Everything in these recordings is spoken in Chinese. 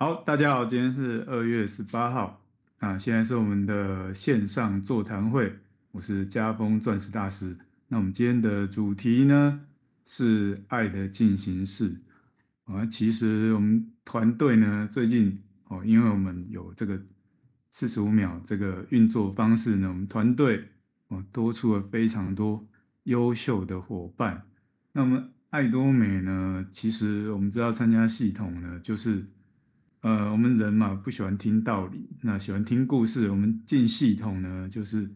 好，大家好，今天是二月十八号啊，现在是我们的线上座谈会，我是家丰钻石大师。那我们今天的主题呢是爱的进行式啊。其实我们团队呢最近哦，因为我们有这个四十五秒这个运作方式呢，我们团队哦多出了非常多优秀的伙伴。那么爱多美呢，其实我们知道参加系统呢就是。呃，我们人嘛不喜欢听道理，那喜欢听故事。我们进系统呢，就是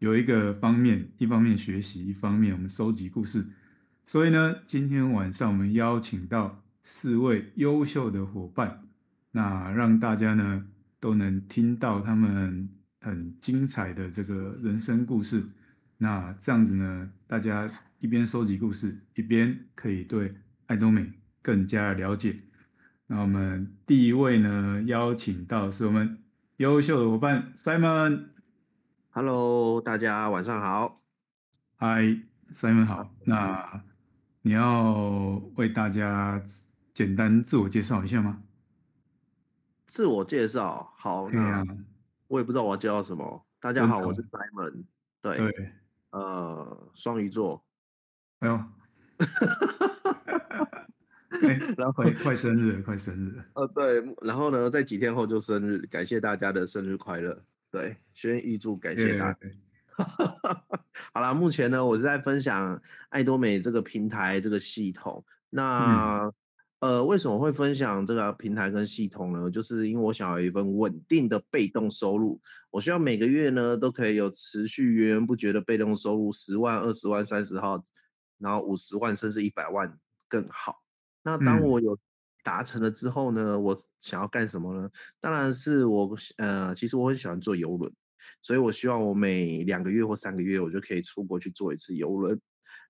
有一个方面，一方面学习，一方面我们收集故事。所以呢，今天晚上我们邀请到四位优秀的伙伴，那让大家呢都能听到他们很精彩的这个人生故事。那这样子呢，大家一边收集故事，一边可以对爱多美更加了解。那我们第一位呢，邀请到是我们优秀的伙伴 Simon。Hello，大家晚上好。Hi，Simon 好。那你要为大家简单自我介绍一下吗？自我介绍，好。那、啊、我也不知道我要介绍什么。大家好，我是 Simon。对。对。呃，双鱼座。哎呦。欸、然后快快生日，快生日了。呃，对，然后呢，在几天后就生日，感谢大家的生日快乐。对，先预祝，感谢大家。好了，目前呢，我是在分享爱多美这个平台这个系统。那、嗯、呃，为什么会分享这个平台跟系统呢？就是因为我想要有一份稳定的被动收入，我需要每个月呢都可以有持续源源不绝的被动收入，十万、二十万、三十号，然后五十万甚至一百万更好。那当我有达成了之后呢，嗯、我想要干什么呢？当然是我呃，其实我很喜欢坐游轮，所以我希望我每两个月或三个月我就可以出国去坐一次游轮。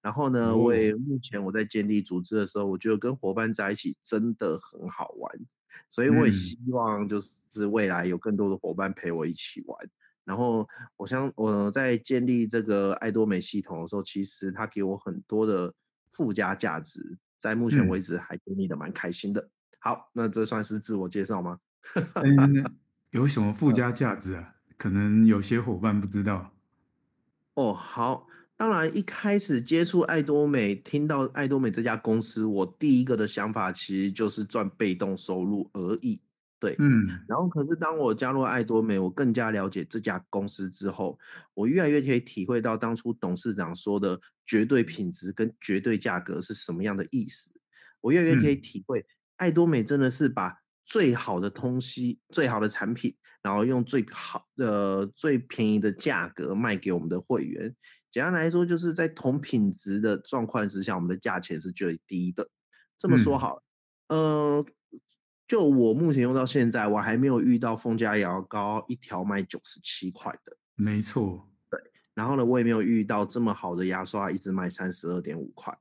然后呢，我也目前我在建立组织的时候，我觉得跟伙伴在一起真的很好玩，所以我也希望就是未来有更多的伙伴陪我一起玩。嗯、然后我想我在建立这个爱多美系统的时候，其实它给我很多的附加价值。在目前为止还经历的蛮开心的。嗯、好，那这算是自我介绍吗？嗯、有什么附加价值啊？可能有些伙伴不知道。哦，好，当然一开始接触爱多美，听到爱多美这家公司，我第一个的想法其实就是赚被动收入而已。对，嗯，然后可是当我加入爱多美，我更加了解这家公司之后，我越来越可以体会到当初董事长说的绝对品质跟绝对价格是什么样的意思。我越来越可以体会，爱多美真的是把最好的东西、最好的产品，然后用最好的、最便宜的价格卖给我们的会员。简单来说，就是在同品质的状况之下，我们的价钱是最低的。这么说好了，嗯。呃就我目前用到现在，我还没有遇到凤家牙膏一条卖九十七块的。没错，对。然后呢，我也没有遇到这么好的牙刷，一直卖三十二点五块。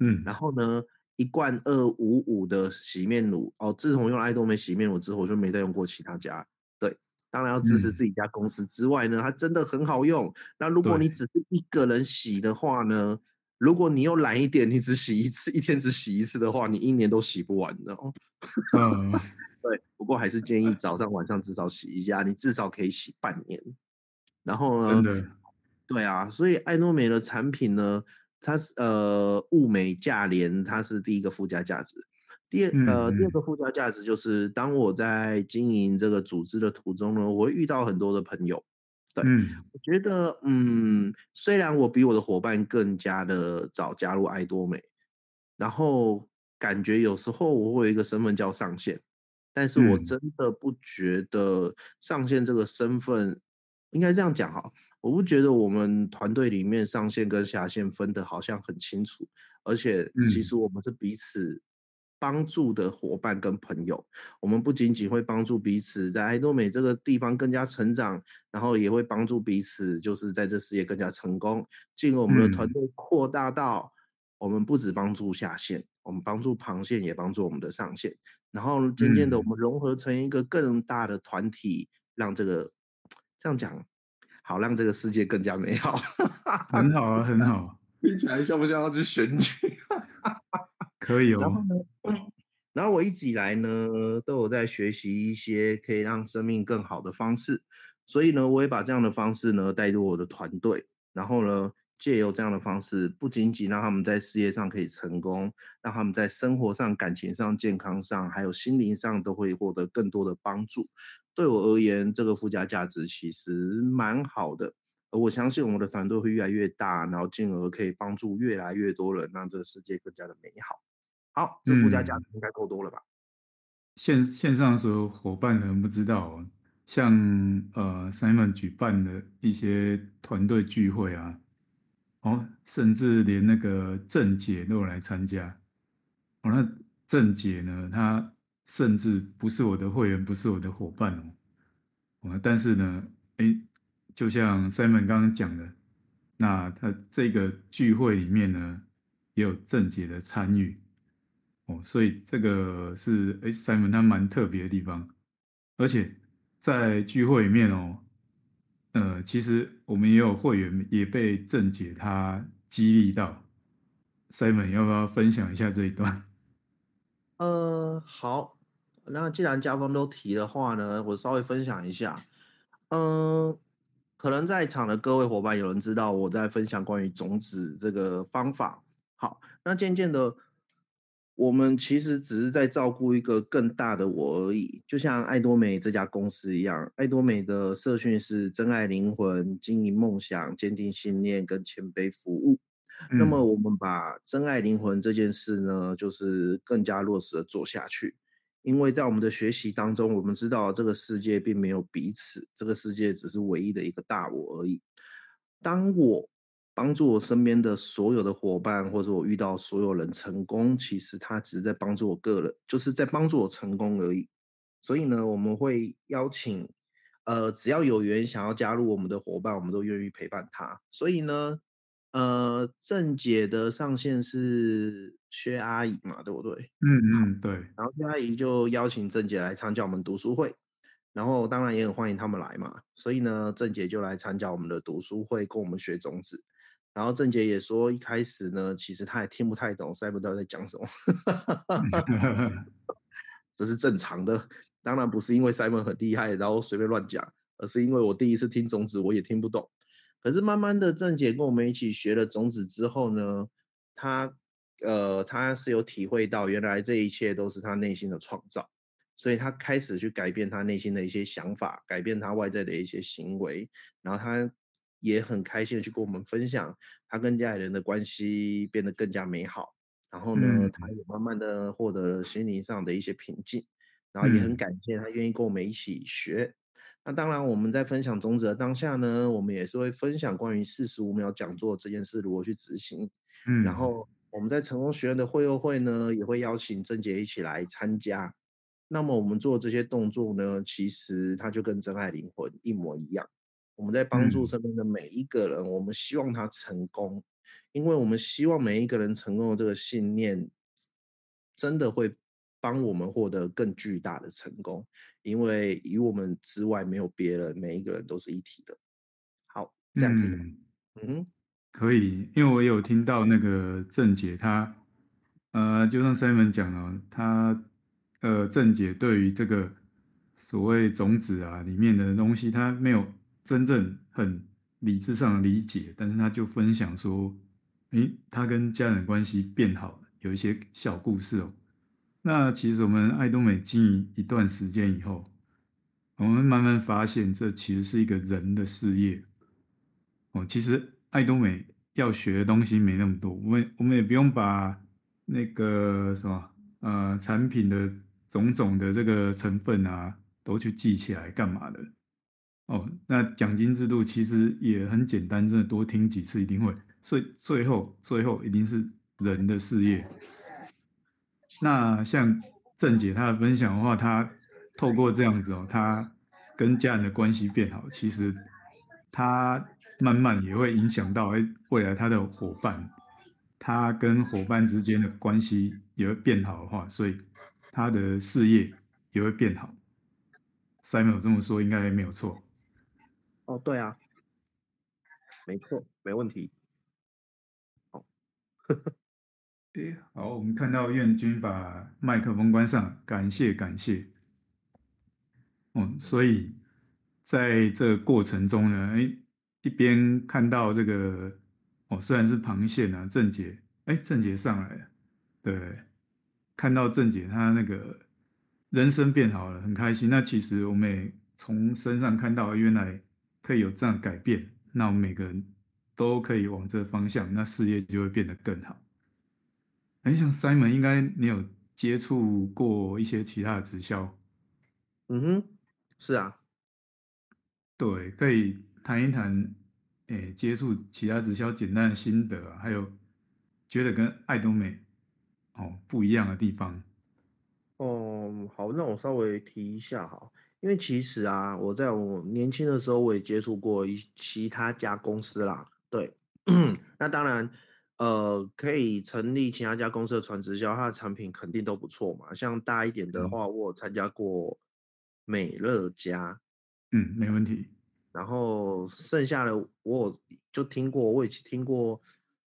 嗯。然后呢，一罐二五五的洗面乳，哦，自从用爱多美洗面乳之后，我就没再用过其他家。对，当然要支持自己家公司之外呢，嗯、它真的很好用。那如果你只是一个人洗的话呢？如果你又懒一点，你只洗一次，一天只洗一次的话，你一年都洗不完的哦。嗯，对。不过还是建议早上晚上至少洗一下，你至少可以洗半年。然后呢？真的。对啊，所以爱诺美的产品呢，它是呃物美价廉，它是第一个附加价值。第二呃第二个附加价值就是，当我在经营这个组织的途中呢，我会遇到很多的朋友。对，嗯，我觉得，嗯，虽然我比我的伙伴更加的早加入爱多美，然后感觉有时候我会有一个身份叫上线，但是我真的不觉得上线这个身份，嗯，应该这样讲哈，我不觉得我们团队里面上线跟下线分的好像很清楚，而且其实我们是彼此。帮助的伙伴跟朋友，我们不仅仅会帮助彼此在爱多美这个地方更加成长，然后也会帮助彼此，就是在这事业更加成功。进而我们的团队扩大到，我们不止帮助下线，我们帮助旁线，也帮助我们的上线。然后渐渐的，我们融合成一个更大的团体，让这个这样讲好，让这个世界更加美好。很好啊，很好。听起来像不像要去选举？可以哦。然后呢，然后我一直以来呢，都有在学习一些可以让生命更好的方式，所以呢，我也把这样的方式呢带入我的团队，然后呢，借由这样的方式，不仅仅让他们在事业上可以成功，让他们在生活上、感情上、健康上，还有心灵上都会获得更多的帮助。对我而言，这个附加价值其实蛮好的。而我相信我们的团队会越来越大，然后进而可以帮助越来越多人，让这个世界更加的美好。好，这附加价值应该够多了吧？线线上的所有伙伴可能不知道，像呃 Simon 举办的一些团队聚会啊，哦，甚至连那个郑姐都有来参加。哦，那郑姐呢，她甚至不是我的会员，不是我的伙伴哦。哦，但是呢，诶，就像 Simon 刚刚讲的，那他这个聚会里面呢，也有郑姐的参与。哦，所以这个是哎，Simon 他蛮特别的地方，而且在聚会里面哦，呃，其实我们也有会员也被郑姐她激励到，Simon 要不要分享一下这一段？呃，好，那既然家峰都提的话呢，我稍微分享一下。嗯、可能在场的各位伙伴有人知道我在分享关于种子这个方法。好，那渐渐的。我们其实只是在照顾一个更大的我而已，就像爱多美这家公司一样。爱多美的社训是真爱灵魂、经营梦想、坚定信念跟谦卑服务。嗯。那么我们把真爱灵魂这件事呢，就是更加落实的做下去。因为在我们的学习当中，我们知道这个世界并没有彼此，这个世界只是唯一的一个大我而已。当我。帮助我身边的所有的伙伴，或者我遇到所有人成功，其实他只是在帮助我个人，就是在帮助我成功而已。所以呢，我们会邀请，呃，只要有缘想要加入我们的伙伴，我们都愿意陪伴他。所以呢，呃，郑姐的上线是薛阿姨嘛，对不对？嗯嗯，对。然后薛阿姨就邀请郑姐来参加我们读书会，然后当然也很欢迎他们来嘛。所以呢，郑姐就来参加我们的读书会，跟我们学种子。然后郑姐也说，一开始呢，其实她也听不太懂 Simon 在讲什么，这是正常的。当然不是因为 Simon 很厉害，然后随便乱讲，而是因为我第一次听种子，我也听不懂。可是慢慢的，郑姐跟我们一起学了种子之后呢，她呃，她是有体会到，原来这一切都是她内心的创造，所以她开始去改变她内心的一些想法，改变她外在的一些行为，然后她。也很开心的去跟我们分享，他跟家里人的关系变得更加美好。然后呢，嗯、他也慢慢的获得了心灵上的一些平静。然后也很感谢他愿意跟我们一起学。嗯、那当然，我们在分享宗旨的当下呢，我们也是会分享关于四十五秒讲座这件事如何去执行。嗯、然后我们在成功学院的会友会呢，也会邀请郑杰一起来参加。那么我们做这些动作呢，其实它就跟真爱灵魂一模一样。我们在帮助身边的每一个人，嗯、我们希望他成功，因为我们希望每一个人成功的这个信念，真的会帮我们获得更巨大的成功。因为与我们之外没有别人，每一个人都是一体的。好，这样可以吗？嗯哼，可以，因为我有听到那个郑姐她，呃，就像 Simon 讲了，她呃，郑姐对于这个所谓种子啊里面的东西，她没有。真正很理智上的理解，但是他就分享说，诶，他跟家人关系变好了，有一些小故事哦。那其实我们爱多美经营一段时间以后，我们慢慢发现，这其实是一个人的事业。哦，其实爱多美要学的东西没那么多，我们我们也不用把那个什么呃产品的种种的这个成分啊，都去记起来干嘛的。哦，那奖金制度其实也很简单，真的多听几次一定会。所以最后最后一定是人的事业。那像郑姐她的分享的话，她透过这样子哦，她跟家人的关系变好，其实她慢慢也会影响到哎未来她的伙伴，她跟伙伴之间的关系也会变好的话，所以她的事业也会变好。Simon 这么说应该没有错。哦，对啊，没错，没问题。好，哎，好，我们看到彦君把麦克风关上，感谢感谢。嗯，所以在这过程中呢，哎，一边看到这个，哦，虽然是螃蟹啊，郑杰，哎，郑杰上来了，对，看到郑杰他那个人生变好了，很开心。那其实我们也从身上看到，原来可以有这样改变，那我们每个人都可以往这个方向，那事业就会变得更好。很，像 Simon，应该你有接触过一些其他的直销？嗯哼。是啊，对，可以谈一谈，诶，接触其他直销简单的心得啊，还有觉得跟爱多美哦不一样的地方。哦，好，那我稍微提一下哈，因为其实啊，我在我年轻的时候，我也接触过一其他家公司啦。对，那当然，呃，可以成立其他家公司的传直销，它的产品肯定都不错嘛。像大一点的话，嗯、我有参加过。美乐家，嗯，没问题。然后剩下的我就听过，我也听过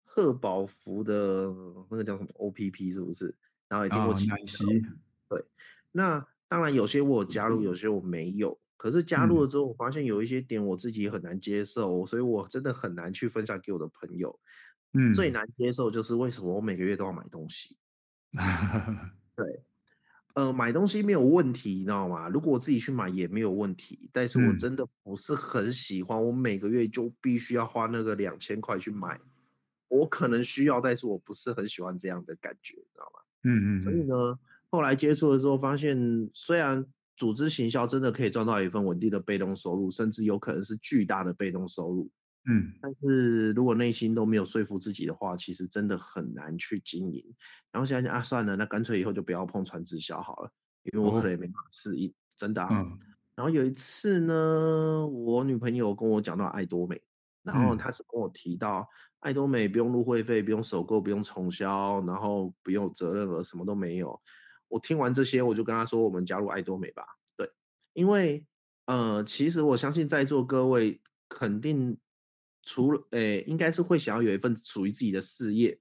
贺宝福的那个叫什么 OPP 是不是？然后也听过其他的。哦、对，那当然有些我有加入，有些我没有。可是加入了之后，我发现有一些点我自己很难接受，嗯、所以我真的很难去分享给我的朋友。嗯，最难接受就是为什么我每个月都要买东西。对。呃，买东西没有问题，你知道吗？如果我自己去买也没有问题，但是我真的不是很喜欢，我每个月就必须要花那个两千块去买。我可能需要，但是我不是很喜欢这样的感觉，你知道吗？嗯嗯。所以呢，后来接触的时候发现，虽然组织行销真的可以赚到一份稳定的被动收入，甚至有可能是巨大的被动收入。嗯，但是如果内心都没有说服自己的话，其实真的很难去经营。然后想想啊，算了，那干脆以后就不要碰传直销好了，因为我可能也没办法适应，真的啊。嗯。然后有一次呢，我女朋友跟我讲到爱多美，然后她是跟我提到爱多美不用入会费，不用首购，不用重销，然后不用责任额，什么都没有。我听完这些，我就跟他说，我们加入爱多美吧。对，因为呃，其实我相信在座各位肯定。除了诶、欸，应该是会想要有一份属于自己的事业，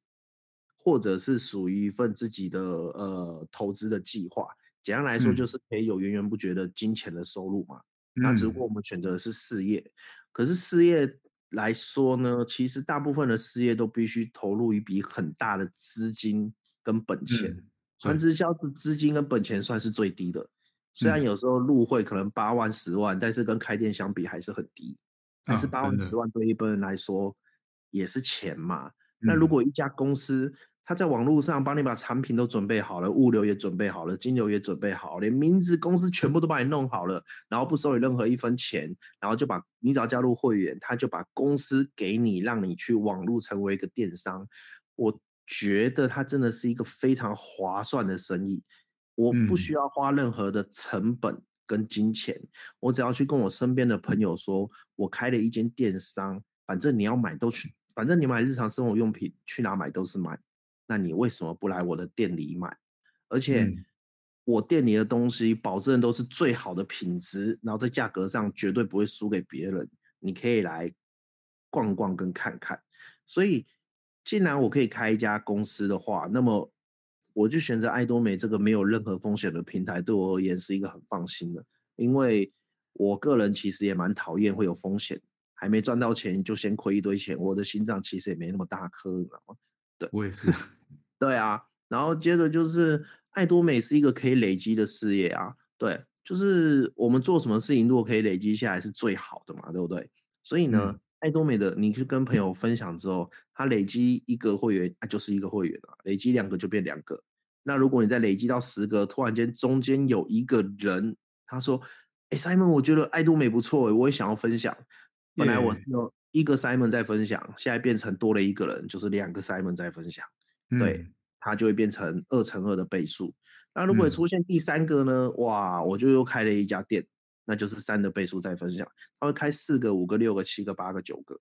或者是属于一份自己的呃投资的计划。简单来说，就是可以有源源不绝的金钱的收入嘛。嗯、那只不过我们选择的是事业，可是事业来说呢，其实大部分的事业都必须投入一笔很大的资金跟本钱。传、嗯、直销的资金跟本钱算是最低的，嗯、虽然有时候入会可能八万十万，但是跟开店相比还是很低。但是八万十万对一般人来说也是钱嘛。那如果一家公司，他在网络上帮你把产品都准备好了，物流也准备好了，金流也准备好了，连名字、公司全部都帮你弄好了，然后不收你任何一分钱，然后就把你只要加入会员，他就把公司给你，让你去网络成为一个电商。我觉得它真的是一个非常划算的生意，我不需要花任何的成本。跟金钱，我只要去跟我身边的朋友说，我开了一间电商，反正你要买都去，反正你买日常生活用品去哪买都是买，那你为什么不来我的店里买？而且我店里的东西保证都是最好的品质，然后在价格上绝对不会输给别人，你可以来逛逛跟看看。所以，既然我可以开一家公司的话，那么。我就选择艾多美这个没有任何风险的平台，对我而言是一个很放心的，因为我个人其实也蛮讨厌会有风险，还没赚到钱就先亏一堆钱，我的心脏其实也没那么大颗，你知道吗？对，我也是。对啊，然后接着就是艾多美是一个可以累积的事业啊，对，就是我们做什么事情如果可以累积下来是最好的嘛，对不对？所以呢。嗯艾多美的，你去跟朋友分享之后，他累积一个会员，那就是一个会员啊；累积两个就变两个。那如果你再累积到十个，突然间中间有一个人他说：“哎，Simon，我觉得爱多美不错，我也想要分享。”本来我是有一个 Simon 在分享，现在变成多了一个人，就是两个 Simon 在分享。对，他就会变成二乘二的倍数。那如果出现第三个呢？哇，我就又开了一家店。那就是三的倍数再分享，他会开四个、五个、六个、七个、八个、九个，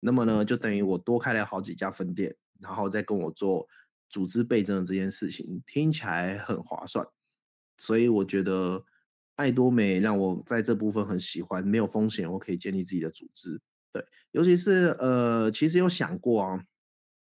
那么呢，就等于我多开了好几家分店，然后再跟我做组织倍增的这件事情，听起来很划算。所以我觉得爱多美让我在这部分很喜欢，没有风险，我可以建立自己的组织。对，尤其是呃，其实有想过啊，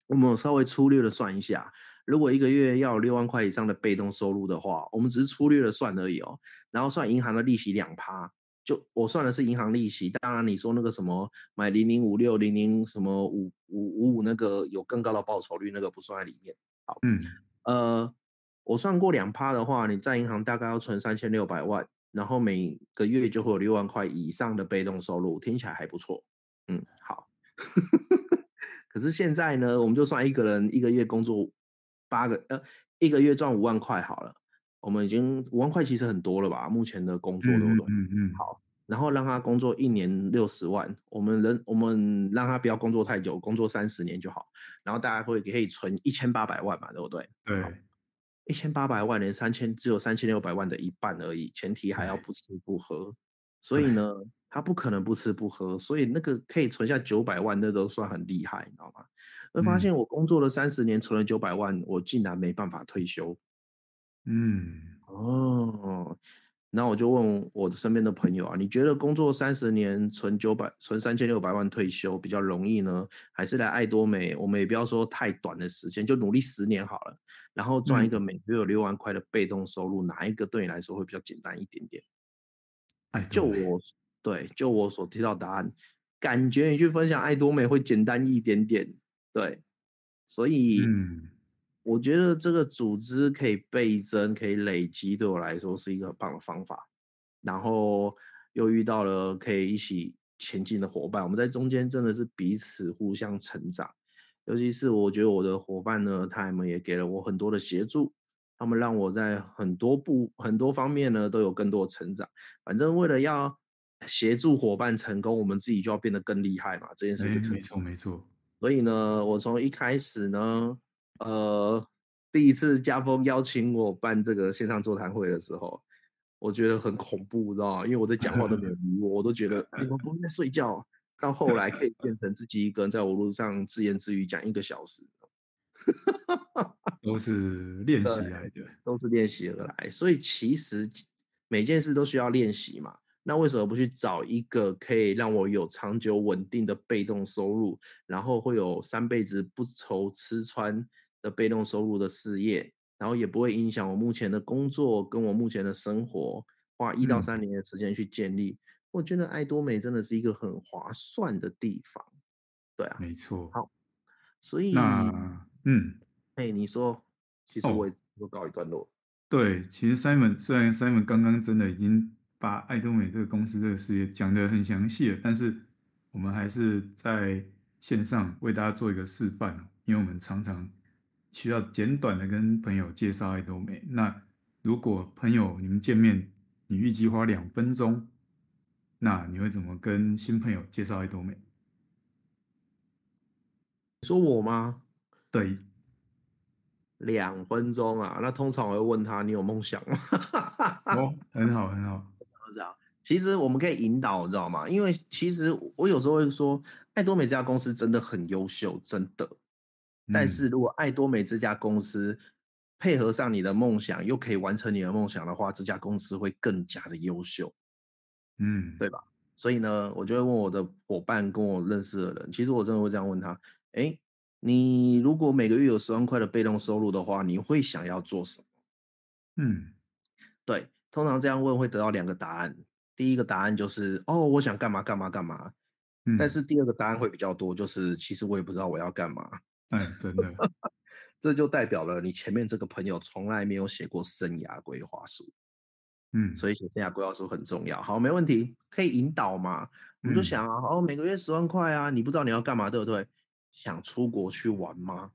我们稍微粗略的算一下，如果一个月要有六万块以上的被动收入的话，我们只是粗略的算而已哦，然后算银行的利息两趴，就我算的是银行利息。当然你说那个什么买零零五六零零什么五五五五那个有更高的报酬率，那个不算在里面。好，嗯，呃，我算过两趴的话，你在银行大概要存三千六百万，然后每个月就会有六万块以上的被动收入，听起来还不错。嗯，好。可是现在呢，我们就算一个人一个月工作八个呃，一个月赚五万块好了。我们已经五万块其实很多了吧？目前的工作对不对？嗯嗯。好，然后让他工作一年六十万，我们人我们让他不要工作太久，工作三十年就好。然后大家会可以存一千八百万嘛，对不对？对。一千八百万连三千只有三千六百万的一半而已，前提还要不吃不喝，所以呢。他不可能不吃不喝，所以那个可以存下九百万，那都算很厉害，你知道吗？会发现我工作了三十年，存了九百万，我竟然没办法退休。嗯，哦，那我就问我的身边的朋友啊，你觉得工作三十年存九百、存三千六百万退休比较容易呢，还是来爱多美？我们也不要说太短的时间，就努力十年好了，然后赚一个每个月有六万块的被动收入，嗯，哪一个对你来说会比较简单一点点？哎，就我。对，就我所提到答案，感觉你去分享爱多美会简单一点点。对，所以，嗯，我觉得这个组织可以倍增，可以累积，对我来说是一个很棒的方法。然后又遇到了可以一起前进的伙伴，我们在中间真的是彼此互相成长。尤其是我觉得我的伙伴呢，他们也给了我很多的协助，他们让我在很多部很多方面呢都有更多的成长。反正为了要协助伙伴成功，我们自己就要变得更厉害嘛。这件事是没错没错。所以呢，我从一开始呢，呃，第一次家峰邀请我办这个线上座谈会的时候，我觉得很恐怖，知道吗？因为我在讲话都没有 理我，我都觉得你们不应该睡觉。到后来可以变成自己一个人在网络上自言自语讲一个小时，都是练习来的，都是练习而来。所以其实每件事都需要练习嘛。那为什么不去找一个可以让我有长久稳定的被动收入，然后会有三辈子不愁吃穿的被动收入的事业，然后也不会影响我目前的工作跟我目前的生活，花一到三年的时间去建立，嗯，我觉得爱多美真的是一个很划算的地方。对啊，没错。好，所以嗯，哎，你说，其实我也都告一段落。对，其实 Simon 虽然 Simon 刚刚真的已经。把爱多美这个公司这个事业讲得很详细，但是我们还是在线上为大家做一个示范，因为我们常常需要简短的跟朋友介绍爱多美。那如果朋友你们见面，你预计花两分钟，那你会怎么跟新朋友介绍爱多美？你说我吗？对，两分钟啊，那通常我会问他，你有梦想吗？哦，很好，很好。其实我们可以引导，你知道吗？因为其实我有时候会说，爱多美这家公司真的很优秀，真的。但是如果爱多美这家公司配合上你的梦想，又可以完成你的梦想的话，这家公司会更加的优秀，嗯，对吧？所以呢，我就会问我的伙伴，跟我认识的人，其实我真的会这样问他：哎，你如果每个月有十万块的被动收入的话，你会想要做什么？嗯，对，通常这样问会得到两个答案。第一个答案就是哦，我想干嘛干嘛干嘛，嗯，但是第二个答案会比较多，就是其实我也不知道我要干嘛。哎，真的，这就代表了你前面这个朋友从来没有写过生涯规划书。嗯，所以写生涯规划书很重要。好，没问题，可以引导嘛？我们就想啊，哦，每个月十万块啊，你不知道你要干嘛，对不对？想出国去玩吗？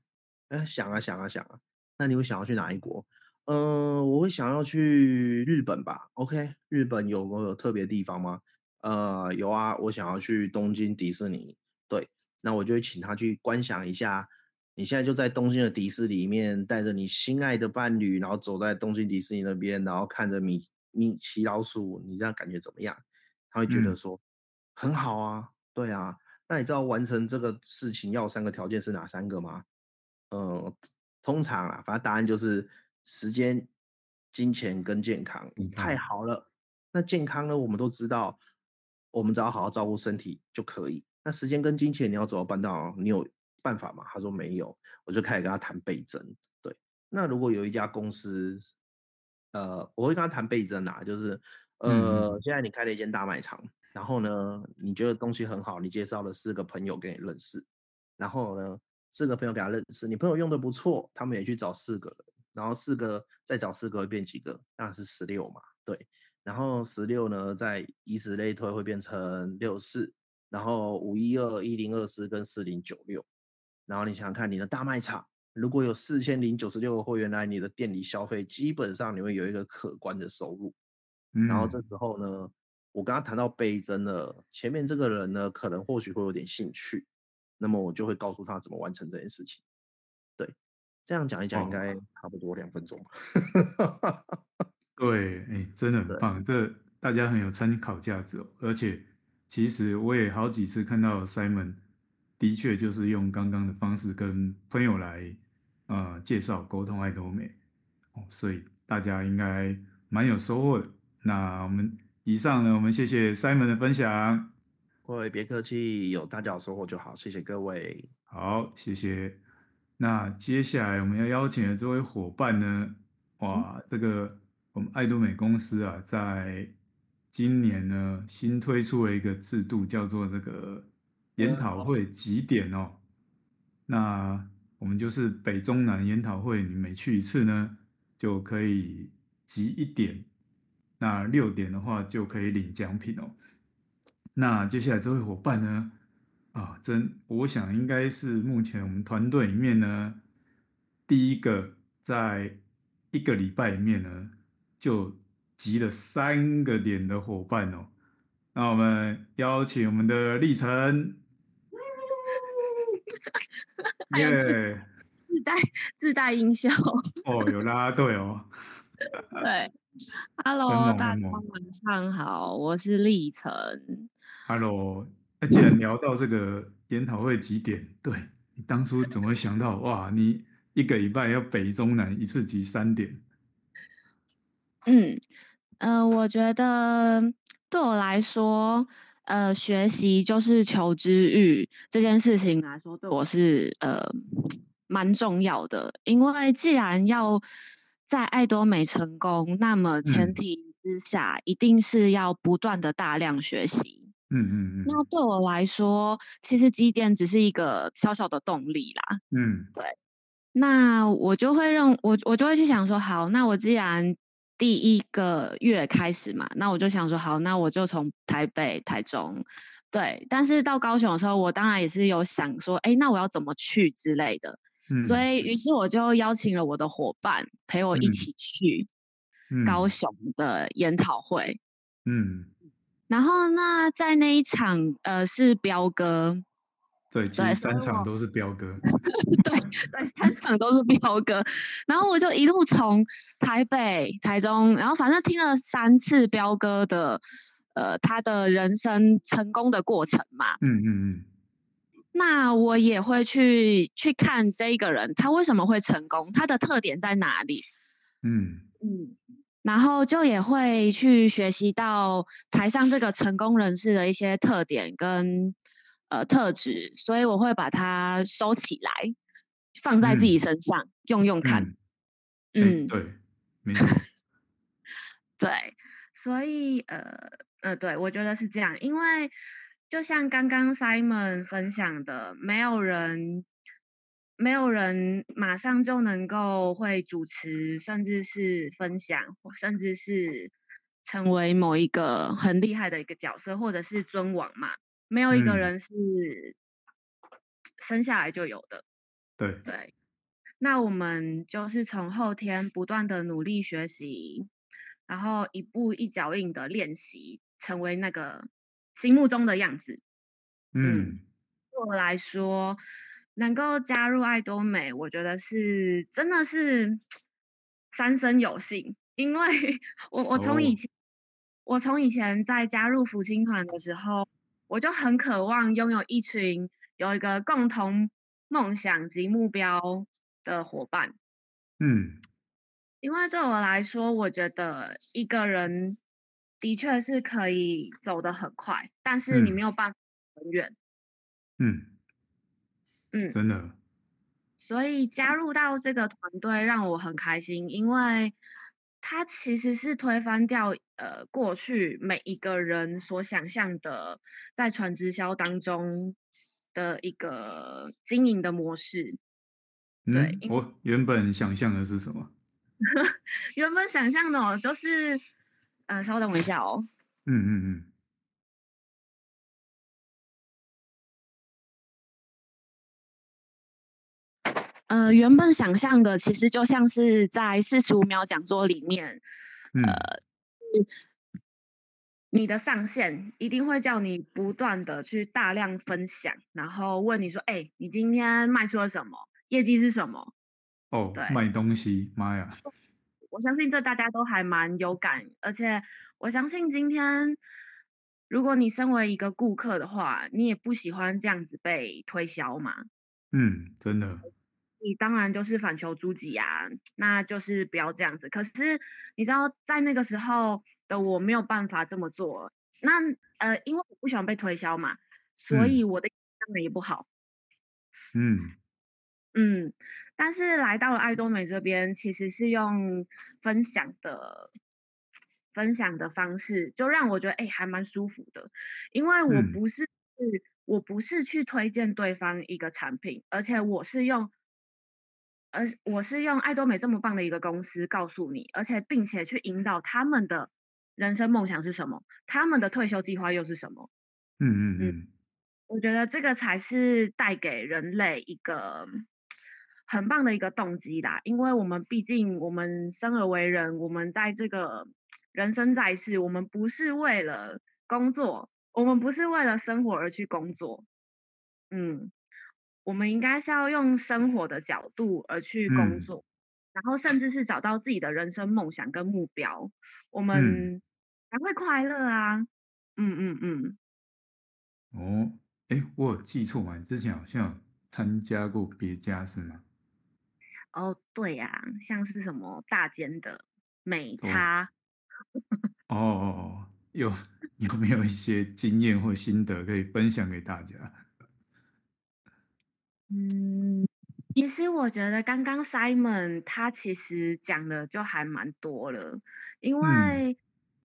哎，想啊想啊想啊，那你会想要去哪一国？嗯、呃，我会想要去日本吧。OK，日本有没有特别地方吗？呃，有啊，我想要去东京迪士尼。对，那我就会请他去观想一下。你现在就在东京的迪士尼里面，带着你心爱的伴侣，然后走在东京迪士尼那边，然后看着米米奇老鼠，你这样感觉怎么样？他会觉得说、嗯、很好啊，对啊。那你知道完成这个事情要三个条件是哪三个吗？呃，通常啊，反正答案就是。时间、金钱跟健康，太好了。那健康呢？我们都知道，我们只要好好照顾身体就可以。那时间跟金钱，你要怎么办到？你有办法吗？他说没有，我就开始跟他谈倍增。对，那如果有一家公司，呃，我会跟他谈倍增啊，就是呃，嗯、现在你开了一间大卖场，然后呢，你觉得东西很好，你介绍了四个朋友给你认识，然后呢，四个朋友给他认识，你朋友用的不错，他们也去找四个人，然后四个再找四个会变几个？当然是十六嘛，对。然后十六呢，再以此类推，会变成六四，然后五一二一零二四跟四零九六，然后你想想看，你的大卖场如果有四千零九十六个会员来你的店里消费，基本上你会有一个可观的收入。嗯、然后这时候呢，我刚刚谈到倍增了，前面这个人呢，可能或许会有点兴趣，那么我就会告诉他怎么完成这件事情。对，这样讲一讲，应该差不多两分钟 对，哎，真的很棒，这大家很有参考价值哦。而且，其实我也好几次看到 Simon，的确就是用刚刚的方式跟朋友来，呃，介绍沟通爱多美，哦，所以大家应该蛮有收获的。那我们以上呢，我们谢谢 Simon 的分享。各位别客气，有大家有收获就好，谢谢各位。好，谢谢。那接下来我们要邀请的这位伙伴呢，哇，这个。我们爱多美公司啊，在今年呢，新推出了一个制度，叫做这个研讨会集点哦。那我们就是北中南研讨会，你每去一次呢，就可以集一点。那六点的话，就可以领奖品哦。那接下来这位伙伴呢，啊，真我想应该是目前我们团队里面呢，第一个在一个礼拜里面呢。就集了三个点的伙伴哦，那我们邀请我们的丽晨，耶，自带自带音效哦，有啦队哦，对，Hello，大家晚上好，我是丽晨，Hello，那既然聊到这个研讨会几点，对，你当初怎么会想到哇，你一个礼拜要北中南一次集三点？嗯，呃，我觉得对我来说，呃，学习就是求知欲这件事情来说，对我是呃蛮重要的。因为既然要在爱多美成功，那么前提之下一定是要不断的大量学习。嗯嗯嗯。那对我来说，其实积点只是一个小小的动力啦。嗯，对。那我就会让我我就会去想说，好，那我既然第一个月开始嘛，那我就想说好，那我就从台北、台中，对。但是到高雄的时候，我当然也是有想说，哎，那我要怎么去之类的。嗯、所以，于是我就邀请了我的伙伴陪我一起去高雄的研讨会。嗯。然后，那在那一场，呃，是彪哥。对，其实三场都是彪哥。对对，三场都是彪哥。然后我就一路从台北、台中，然后反正听了三次彪哥的，呃，他的人生成功的过程嘛。嗯嗯嗯。那我也会去去看这个人，他为什么会成功？他的特点在哪里？嗯嗯。然后就也会去学习到台上这个成功人士的一些特点跟。呃，特质，所以我会把它收起来，放在自己身上、嗯、用用看。嗯，嗯对，没错，对，所以呃呃，对我觉得是这样，因为就像刚刚 Simon 分享的，没有人，没有人马上就能够会主持，甚至是分享，甚至是成为某一个很厉害的一个角色，或者是尊王嘛。没有一个人是生下来就有的，对对。那我们就是从后天不断的努力学习，然后一步一脚印的练习，成为那个心目中的样子。嗯，嗯，对我来说，能够加入爱多美，我觉得是真的是三生有幸，因为我我从以前、哦、我从以前在加入福星团的时候。我就很渴望拥有一群有一个共同梦想及目标的伙伴。嗯，因为对我来说，我觉得一个人的确是可以走得很快，但是你没有办法很远。嗯，嗯，真的。所以加入到这个团队让我很开心，因为它其实是推翻掉呃过去每一个人所想象的在传直销当中的一个经营的模式。对，嗯，我原本想象的是什么？原本想象的哦，就是，呃，稍等我一下哦。嗯嗯嗯。呃，原本想象的其实就像是在四十五秒讲座里面，嗯、呃，你的上线一定会叫你不断的去大量分享，然后问你说，哎、欸，你今天卖出了什么？业绩是什么？哦，对，卖东西，妈呀！我相信这大家都还蛮有感，而且我相信今天，如果你身为一个顾客的话，你也不喜欢这样子被推销嘛。嗯，真的。你当然就是反求诸己啊，那就是不要这样子。可是你知道，在那个时候的我没有办法这么做。那呃，因为我不喜欢被推销嘛，所以我的当然也不好。嗯嗯，但是来到了爱多美这边，其实是用分享的分享的方式，就让我觉得哎，还蛮舒服的。因为我不是，嗯，我不是去推荐对方一个产品，而且我是用。而我是用爱多美这么棒的一个公司告诉你，而且并且去引导他们的人生梦想是什么，他们的退休计划又是什么？嗯嗯嗯，我觉得这个才是带给人类一个很棒的一个动机啦。因为我们毕竟我们生而为人，我们在这个人生在世，我们不是为了工作，我们不是为了生活而去工作。嗯。我们应该是要用生活的角度而去工作，嗯、然后甚至是找到自己的人生梦想跟目标，我们才会快乐啊！嗯嗯嗯。哦，哎，我有记错吗？你之前好像有参加过别家是吗？哦，对呀、啊，像是什么大间的美差。哦哦哦，有 有没有一些经验或心得可以分享给大家？嗯，其实我觉得刚刚 Simon 他其实讲的就还蛮多了，因为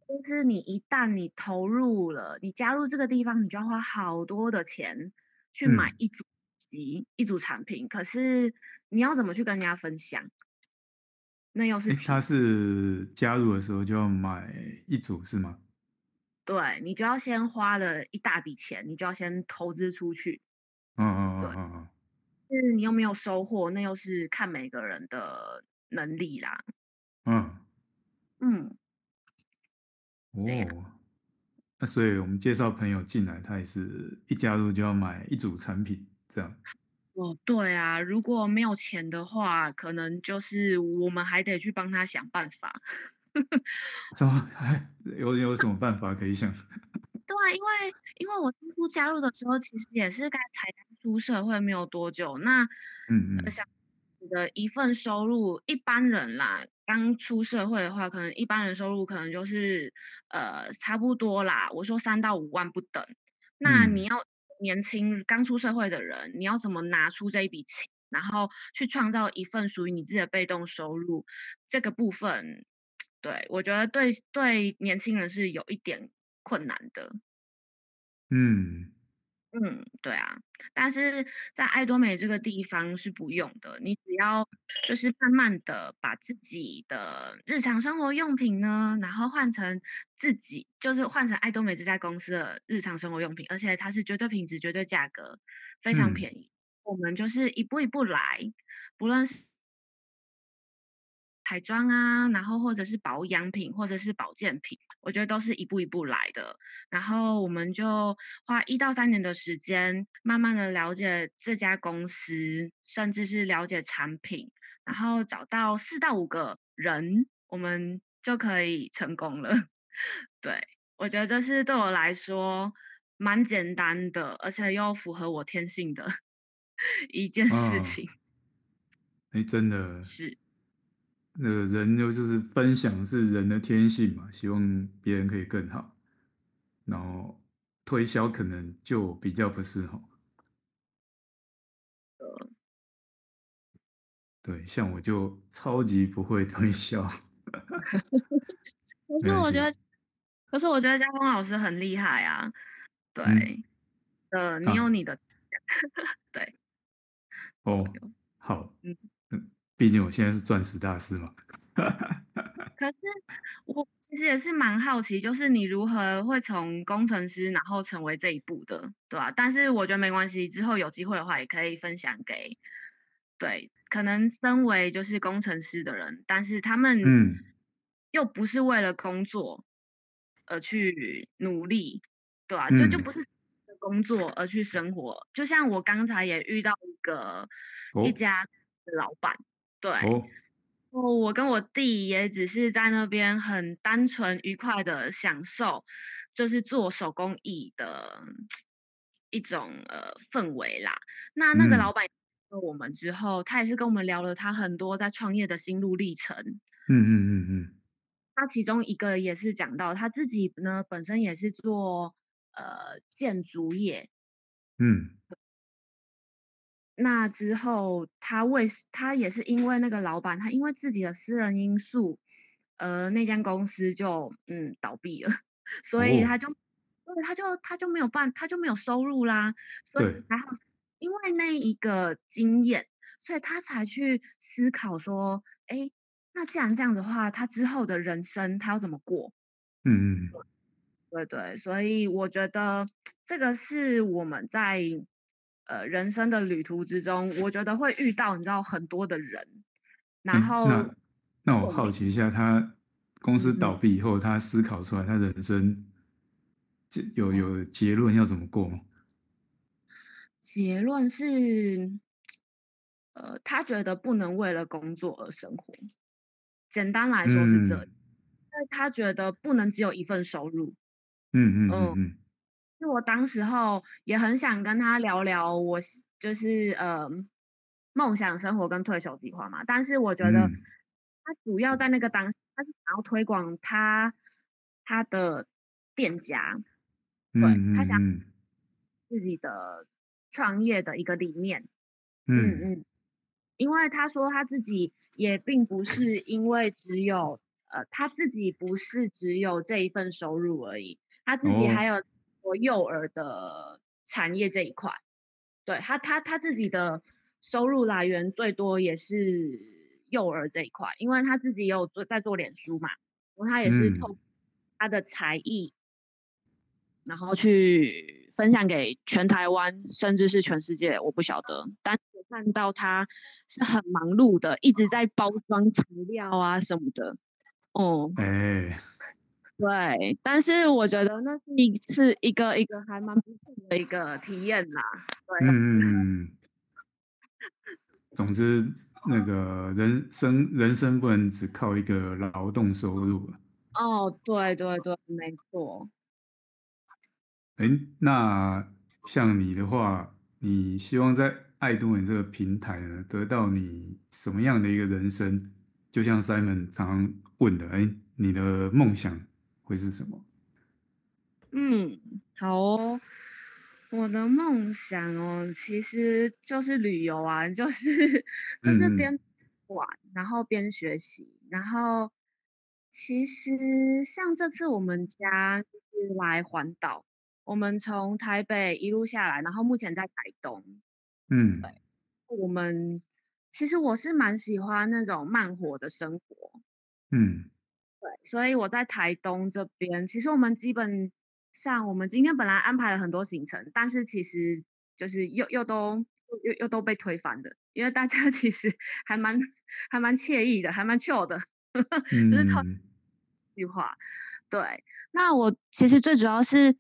就是你一旦你投入了，你加入这个地方，你就要花好多的钱去买一组机、一组产品，可是你要怎么去跟人家分享？那又是他是加入的时候就要买一组是吗？对，你就要先花了一大笔钱，你就要先投资出去。嗯嗯嗯嗯嗯。是你有没有收获？那又是看每个人的能力啦。嗯嗯，哦，那所以我们介绍朋友进来，他也是一加入就要买一组产品，这样。哦，对啊，如果没有钱的话，可能就是我们还得去帮他想办法。怎么还 有有什么办法可以想？对啊，因为因为我当初加入的时候，其实也是刚才出社会没有多久，那嗯嗯，像你的一份收入，一般人啦，刚出社会的话，可能一般人收入可能就是呃差不多啦。我说三到五万不等，那你要年轻刚出社会的人，你要怎么拿出这一笔钱，然后去创造一份属于你自己的被动收入？这个部分，对，我觉得对对年轻人是有一点困难的，嗯嗯，对啊，但是在爱多美这个地方是不用的，你只要就是慢慢的把自己的日常生活用品呢，然后换成自己，就是换成爱多美这家公司的日常生活用品，而且它是绝对品质、绝对价格，非常便宜。嗯、我们就是一步一步来，不论是。彩妆啊，然后或者是保养品，或者是保健品，我觉得都是一步一步来的。然后我们就花一到三年的时间，慢慢的了解这家公司，甚至是了解产品，然后找到四到五个人，我们就可以成功了。对，我觉得这是对我来说蛮简单的，而且又符合我天性的 一件事情。哎、哦，真的是。那个人就就是分享是人的天性嘛，希望别人可以更好，然后推销可能就比较不适合。对，像我就超级不会推销。可是我觉得，可是我觉得家峰老师很厉害啊。对，嗯、呃，你有你的，啊、对。哦，好，嗯嗯，毕竟我现在是钻石大师嘛。可是我其实也是蛮好奇，就是你如何会从工程师然后成为这一步的，对吧、啊？但是我觉得没关系，之后有机会的话也可以分享给，对，可能身为就是工程师的人，但是他们嗯又不是为了工作而去努力，对吧、啊？就就不是工作而去生活，就像我刚才也遇到一个、哦、一家的老板，对。哦哦，我跟我弟也只是在那边很单纯愉快的享受，就是做手工艺的一种呃氛围啦。那那个老板跟我们之后，嗯、他也是跟我们聊了他很多在创业的心路历程。嗯嗯嗯嗯。他其中一个也是讲到他自己呢，本身也是做呃建筑业。嗯。那之后，他为他也是因为那个老板，他因为自己的私人因素，呃，那间公司就嗯倒闭了，所以他就，所以他就他就没有办，他就没有收入啦。所以还好，因为那一个经验，所以他才去思考说，哎，那既然这样的话，他之后的人生他要怎么过？嗯嗯，对对，所以我觉得这个是我们在。呃，人生的旅途之中，我觉得会遇到你知道很多的人，然后那那我好奇一下，他公司倒闭以后，他思考出来他人生有有结论要怎么过吗？结论是，呃，他觉得不能为了工作而生活，简单来说是这样，因为他觉得不能只有一份收入。嗯嗯嗯嗯。就我当时候也很想跟他聊聊，我就是呃梦想生活跟退休计划嘛。但是我觉得他主要在那个当，他是想要推广他他的店家，对，他想自己的创业的一个理念。嗯嗯，因为他说他自己也并不是因为只有呃他自己不是只有这一份收入而已，他自己还有。做幼儿的产业这一块，对他他他自己的收入来源最多也是幼儿这一块，因为他自己也有做在做脸书嘛，然后他也是透他的才艺，然后去分享给全台湾，甚至是全世界，我不晓得，但是看到他是很忙碌的，一直在包装材料啊什么的，哦，哎。对，但是我觉得那是一次一个一个还蛮不错的一个体验啦。对，嗯，总之，那个人生人生不能只靠一个劳动收入。哦，对对对，没错。哎，那像你的话，你希望在爱多美这个平台呢，得到你什么样的一个人生？就像 Simon 常常问的，哎，你的梦想？会是什么？嗯，好哦。我的梦想哦，其实就是旅游啊，就是 就是边玩，然后边学习，然后其实像这次我们家就是来环岛，我们从台北一路下来，然后目前在台东。嗯，对，我们其实我是蛮喜欢那种慢活的生活。嗯。对，所以我在台东这边，其实我们基本上，我们今天本来安排了很多行程，但是其实就是又又都又又都被推翻的，因为大家 其实还蛮还蛮惬意的，还蛮 chill 的，就是靠一句话。对，那我其实最主要是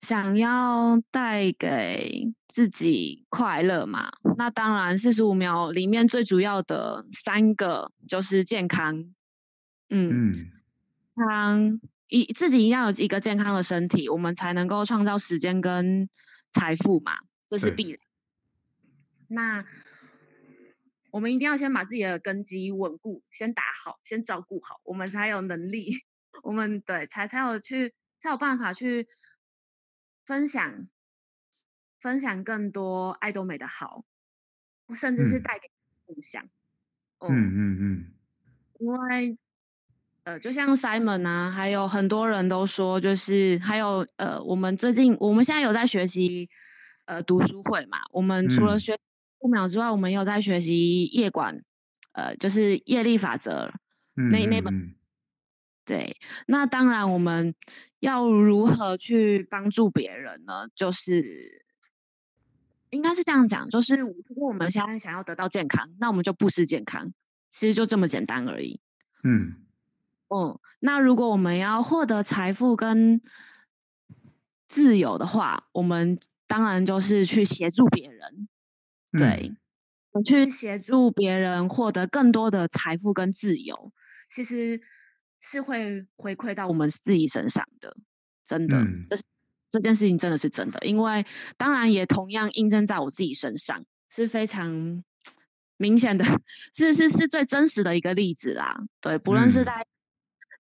想要带给自己快乐嘛，那当然四十五秒里面最主要的三个就是健康。嗯，康一自己一定要有一个健康的身体，我们才能够创造时间跟财富嘛，这是必然。那我们一定要先把自己的根基稳固，先打好，先照顾好，我们才有能力，我们对才才有去才有办法去分享分享更多爱多美的好，甚至是带给梦想。嗯嗯嗯，因为呃，就像 Simon 啊，还有很多人都说，就是还有呃，我们最近我们现在有在学习呃读书会嘛，我们除了学素描之外，我们有在学习业管，呃，就是业力法则那那本。对，那当然我们要如何去帮助别人呢？就是应该是这样讲，就是如果我们现在想要得到健康，那我们就布施健康，其实就这么简单而已。嗯，哦、嗯，那如果我们要获得财富跟自由的话，我们当然就是去协助别人，对，去协助别人获得更多的财富跟自由，其实。是会回馈到我们自己身上的，真的，嗯、这这件事情真的是真的，因为当然也同样印证在我自己身上，是非常明显的，是是是最真实的一个例子啦。对，不论是在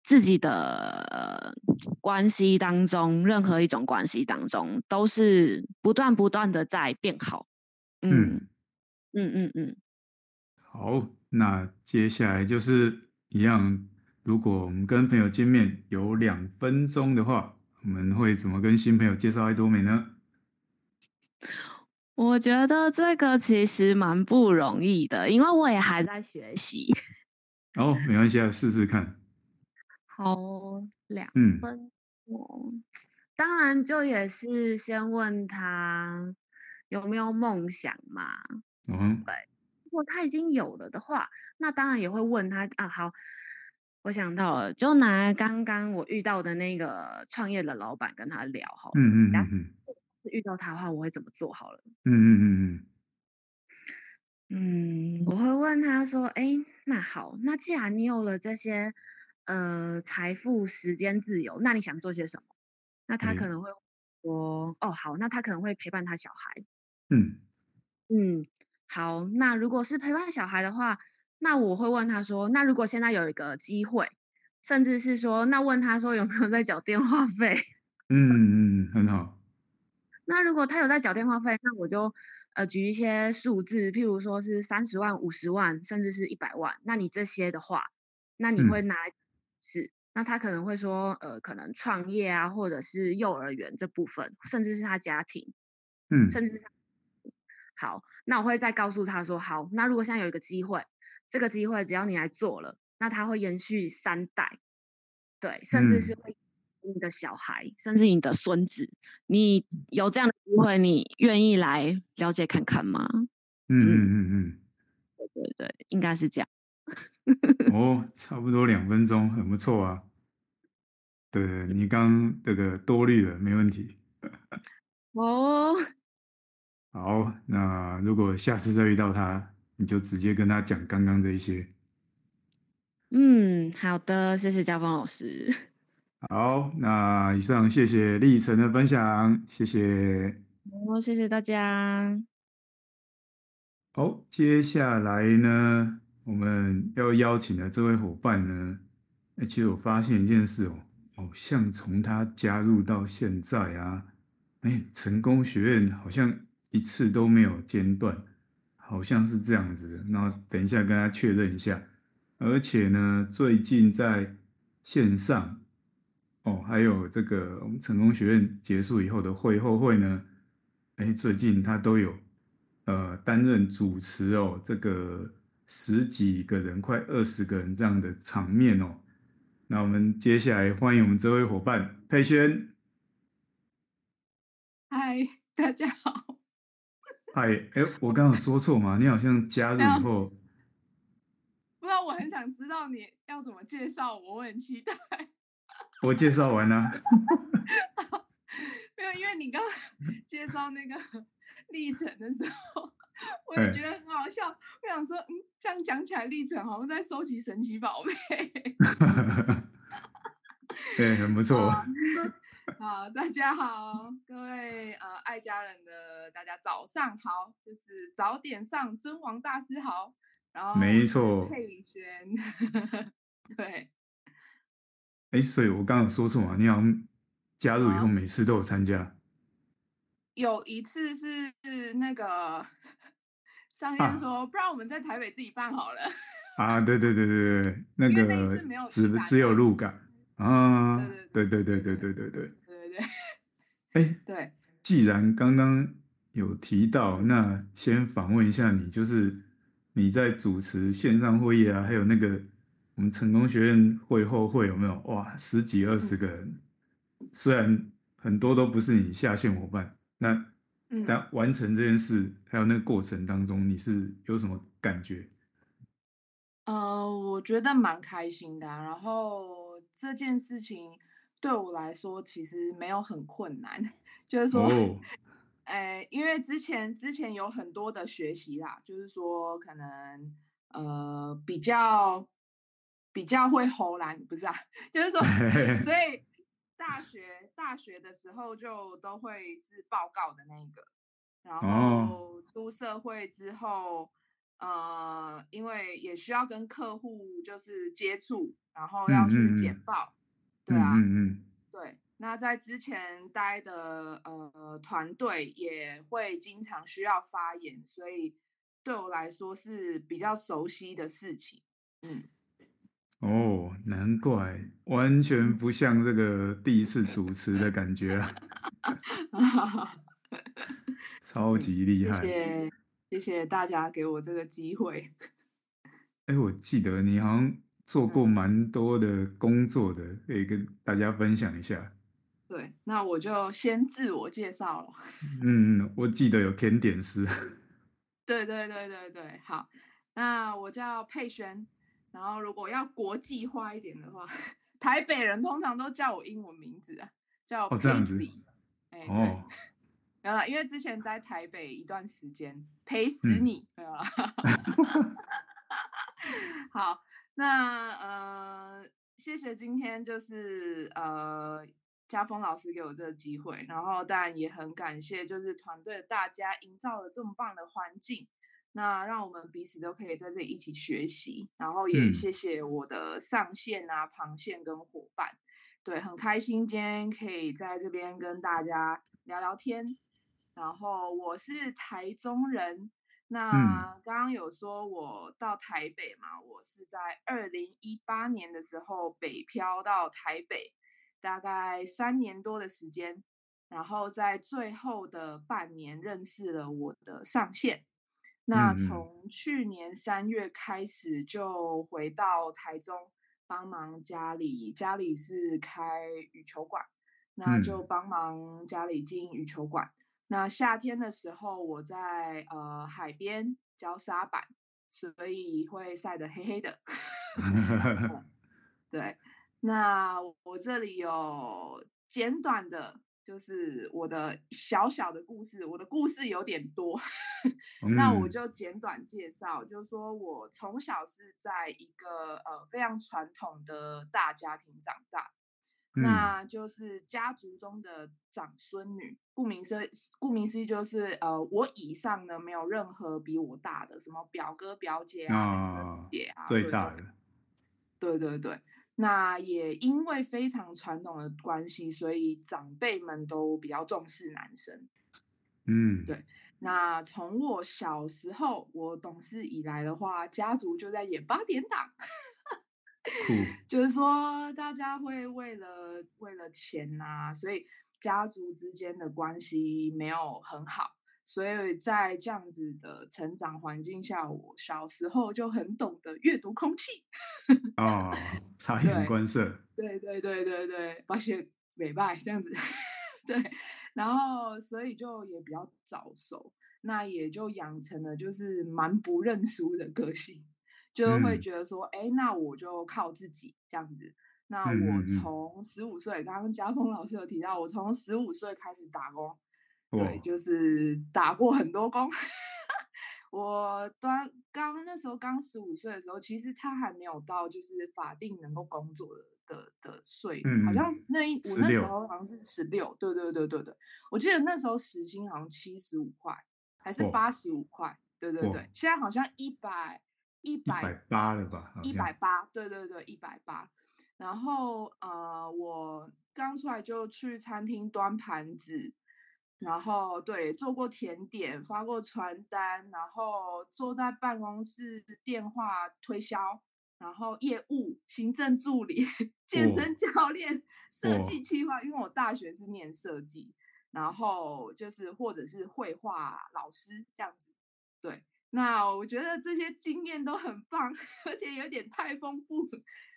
自己的关系当中，任何一种关系当中，都是不断不断的在变好。嗯嗯嗯嗯。好，那接下来就是一样。如果我们跟朋友见面有两分钟的话，我们会怎么跟新朋友介绍爱多美呢？我觉得这个其实蛮不容易的，因为我也还在学习。哦，没关系啊，试试看。好，两分钟。嗯，当然就也是先问他有没有梦想嘛。嗯，对。如果他已经有了的话，那当然也会问他啊，好。我想到了，就拿刚刚我遇到的那个创业的老板跟他聊好了。嗯嗯嗯嗯。遇到他的话，我会怎么做好了？嗯嗯嗯嗯。嗯，我会问他说：“哎，那好，那既然你有了这些，呃，财富、时间自由，那你想做些什么？”那他可能会说：“哦，好，那他可能会陪伴他小孩。”嗯嗯，好，那如果是陪伴小孩的话。那我会问他说：“那如果现在有一个机会，甚至是说，那问他说有没有在缴电话费？”嗯嗯，很好。那如果他有在缴电话费，那我就呃举一些数字，譬如说是三十万、五十万，甚至是一百万。那你这些的话，那你会拿来是？嗯、那他可能会说，呃，可能创业啊，或者是幼儿园这部分，甚至是他家庭，嗯，甚至是他好。那我会再告诉他说：“好，那如果现在有一个机会。”这个机会只要你来做了，那他会延续三代，对，甚至是会你的小孩，嗯、甚至你的孙子，你有这样的机会，你愿意来了解看看吗？嗯嗯嗯嗯，对对对，应该是这样。哦，差不多两分钟，很不错啊。对，你刚这个多虑了，没问题。哦，好，那如果下次再遇到他。你就直接跟他讲刚刚这一些。嗯，好的，谢谢家峰老师。好，那以上谢谢立成的分享，谢谢。好，谢谢大家。好，接下来呢，我们要邀请的这位伙伴呢，哎，其实我发现一件事哦，好像从他加入到现在啊，哎，成功学院好像一次都没有间断。好像是这样子的，然后等一下跟他确认一下。而且呢，最近在线上哦，还有这个我们成功学院结束以后的会后会呢，哎，最近他都有呃担任主持哦，这个十几个人、快二十个人这样的场面哦。那我们接下来欢迎我们这位伙伴佩萱。嗨，大家好。嗨，哎，我刚刚有说错吗？你好像加入以后，不知道，我很想知道你要怎么介绍我，我很期待。我介绍完了，没有，因为你刚介绍那个历程的时候，我也觉得很好笑。我想说，嗯，这样讲起来，历程好像在收集神奇宝贝。对，很不错。好，大家好，各位呃爱家人的大家早上好，就是早点上尊王大师好，然后没错，佩轩，对，哎，所以我刚刚有说错嘛，你好像加入以后每次都有参加，有一次是那个商燕说，啊、不然我们在台北自己办好了，啊，对对对对对，那个那只只有鹿港啊，对对对对对对对对对对对。哎，对，既然刚刚有提到，那先访问一下你，就是你在主持线上会议啊，还有那个我们成功学院会后会有没有？哇，十几二十个人，嗯、虽然很多都不是你下线伙伴，那。但完成这件事，还有那个过程当中，你是有什么感觉？呃，我觉得蛮开心的啊。然后这件事情对我来说其实没有很困难，就是说，哦，哎，因为之前之前有很多的学习啦，就是说可能呃比较比较会唬烂，不是啊？就是说，所以。大学大学的时候就都会是报告的那个，然后出社会之后，呃，因为也需要跟客户就是接触，然后要去简报，对啊，对。那在之前待的呃团队也会经常需要发言，所以对我来说是比较熟悉的事情，嗯。哦，难怪，完全不像这个第一次主持的感觉啊！超级厉害，谢谢谢谢大家给我这个机会。哎，我记得你好像做过蛮多的工作的，可以跟大家分享一下。对，那我就先自我介绍了。嗯，我记得有甜点师。对对对对对，好，那我叫佩璇。然后，如果要国际化一点的话，台北人通常都叫我英文名字啊，叫 Paisley。哎，对，没有啦，因为之前在台北一段时间，陪死你，没有啦。好，那呃，谢谢今天就是呃，家峰老师给我这个机会，然后当然也很感谢，就是团队的大家营造了这么棒的环境。那让我们彼此都可以在这里一起学习，然后也谢谢我的上线啊、旁线跟伙伴，对，很开心今天可以在这边跟大家聊聊天。然后我是台中人，那刚刚有说我到台北嘛，我是在二零一八年的时候北漂到台北，大概三年多的时间，然后在最后的半年认识了我的上线。那从去年三月开始就回到台中帮忙家里，家里是开羽球馆，那就帮忙家里经营羽球馆。那夏天的时候我在呃海边教沙板，所以会晒得黑黑的。对，那我这里有简短的。就是我的小小的故事，我的故事有点多，那我就简短介绍。就是说我从小是在一个呃非常传统的大家庭长大，那就是家族中的长孙女。顾名思顾名思义，就是呃我以上呢没有任何比我大的，什么表哥表姐啊、姐啊，最大的。对对对。那也因为非常传统的关系，所以长辈们都比较重视男生。嗯，对。那从我小时候我懂事以来的话，家族就在演八点档。酷。就是说，大家会为了为了钱呐、啊，所以家族之间的关系没有很好。所以在这样子的成长环境下，我小时候就很懂得阅读空气。哦，察言观色。对对对对对，发现美败这样子。对，然后所以就也比较早熟，那也就养成了就是蛮不认输的个性，就会觉得说，哎、嗯，那我就靠自己这样子。那我从十五岁，刚刚家峰老师有提到，我从十五岁开始打工。对，就是打过很多工。我端刚那时候刚十五岁的时候，其实他还没有到就是法定能够工作的的的岁，嗯、好像那一我那时候好像是十六，对对对对对，我记得那时候时薪好像七十五块，还是八十五块，对对对，现在好像一百一百八了吧，一百八，对对对，一百八。然后呃，我刚出来就去餐厅端盘子。然后对，做过甜点，发过传单，然后坐在办公室电话推销，然后业务、行政助理、健身教练、设计企划，因为我大学是念设计，然后就是或者是绘画老师这样子，对。那我觉得这些经验都很棒，而且有点太丰富。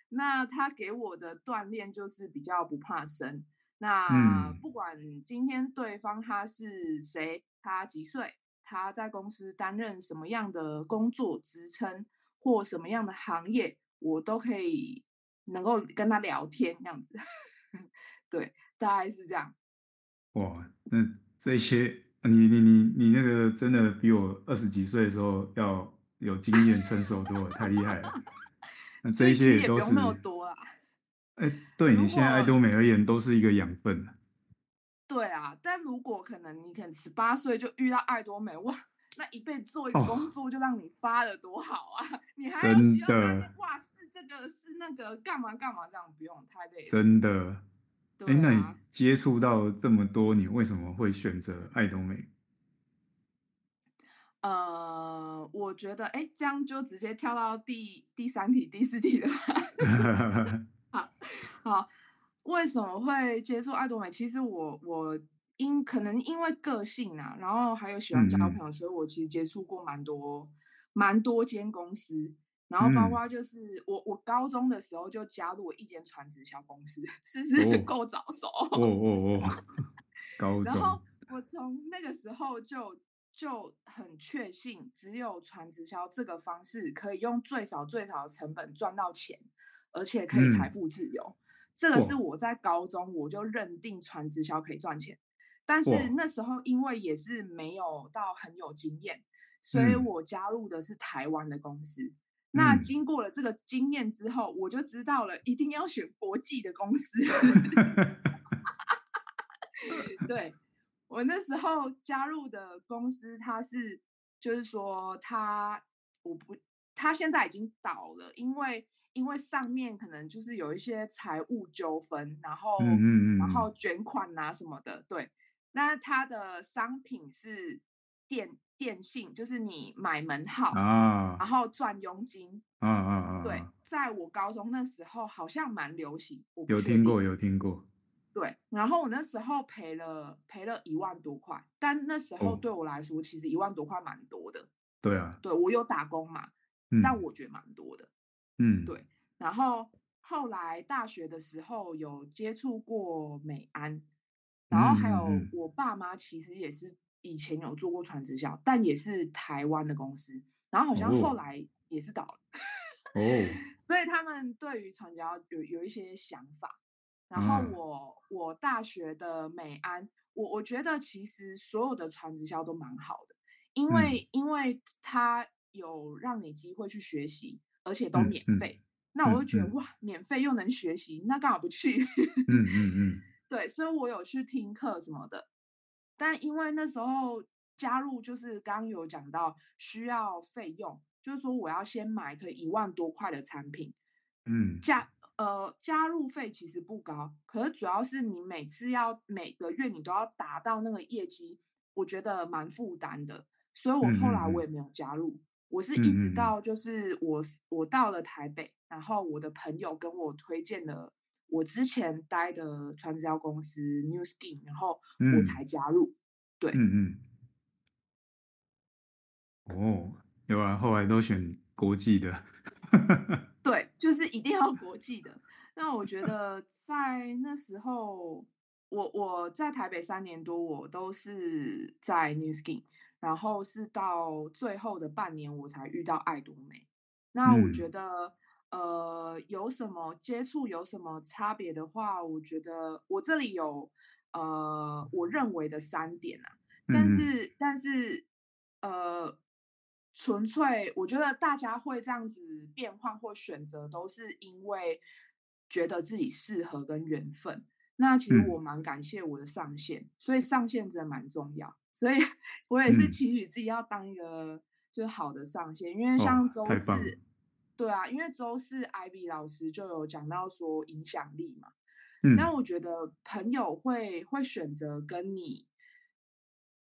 那他给我的锻炼就是比较不怕生。那不管今天对方他是谁，他几岁，他在公司担任什么样的工作职称或什么样的行业，我都可以能够跟他聊天这样子。对，大概是这样。哇，那这些。你你你你那个真的比我二十几岁的时候要有经验成熟多了，太厉害了。那这些也都是。对你现在爱多美而言都是一个养分。对啊，但如果可能，你可能十八岁就遇到爱多美，哇，那一辈子做一个工作就让你发了多好啊！哦、你还要需要哇，是这个是那个干嘛干嘛这样不用太累。真的。哎、啊，那你接触到这么多，你为什么会选择爱多美？呃，我觉得，哎，这样就直接跳到第第三题、第四题了。好，好，为什么会接触爱多美？其实我我因可能因为个性啊，然后还有喜欢交朋友，嗯、所以我其实接触过蛮多蛮多间公司。然后包括就是、嗯、我我高中的时候就加入了一间传直销公司，是不是够早熟？哦哦哦，高中。然后我从那个时候就就很确信，只有传直销这个方式可以用最少最少的成本赚到钱，而且可以财富自由。嗯、这个是我在高中我就认定传直销可以赚钱，但是那时候因为也是没有到很有经验，所以我加入的是台湾的公司。那经过了这个经验之后，我就知道了，一定要选国际的公司。对，我那时候加入的公司，它是就是说，它我不，它现在已经倒了，因为因为上面可能就是有一些财务纠纷，然后然后卷款啊什么的。对，那它的商品是电。电信就是你买门号啊，然后赚佣金嗯嗯嗯！对，在我高中那时候好像蛮流行，我有听过有听过。对，然后我那时候赔了赔了一万多块，但那时候对我来说，其实一万多块蛮多的。对啊，对我有打工嘛，但我觉得蛮多的。嗯，对。然后后来大学的时候有接触过美安，然后还有我爸妈其实也是。以前有做过传直销，但也是台湾的公司，然后好像后来也是倒了。哦，所以他们对于传直销有有一些想法。然后我我大学的美安，我我觉得其实所有的传直销都蛮好的，因为、嗯、因为它有让你机会去学习，而且都免费。嗯嗯、那我就觉得、嗯、哇，免费又能学习，那干嘛不去？嗯嗯嗯，对，所以我有去听课什么的。但因为那时候加入，就是刚刚有讲到需要费用，就是说我要先买个一万多块的产品，嗯，加呃加入费其实不高，可是主要是你每次要每个月你都要达到那个业绩，我觉得蛮负担的，所以我后来我也没有加入，嗯、我是一直到就是我我到了台北，然后我的朋友跟我推荐了。我之前待的传直销公司 New Skin，然后我才加入。嗯、对，嗯嗯。哦，有啊，后来都选国际的。对，就是一定要国际的。那我觉得在那时候，我我在台北三年多，我都是在 Nu Skin，然后是到最后的半年，我才遇到爱多美。那我觉得。嗯呃，有什么接触有什么差别的话，我觉得我这里有呃，我认为的三点啊，但是、嗯、但是呃，纯粹我觉得大家会这样子变换或选择，都是因为觉得自己适合跟缘分。那其实我蛮感谢我的上线，嗯、所以上线真的蛮重要，所以我也是期许自己要当一个就是好的上线，因为像周四。哦对啊，因为周四 Ivy 老师就有讲到说影响力嘛，嗯，那我觉得朋友会会选择跟你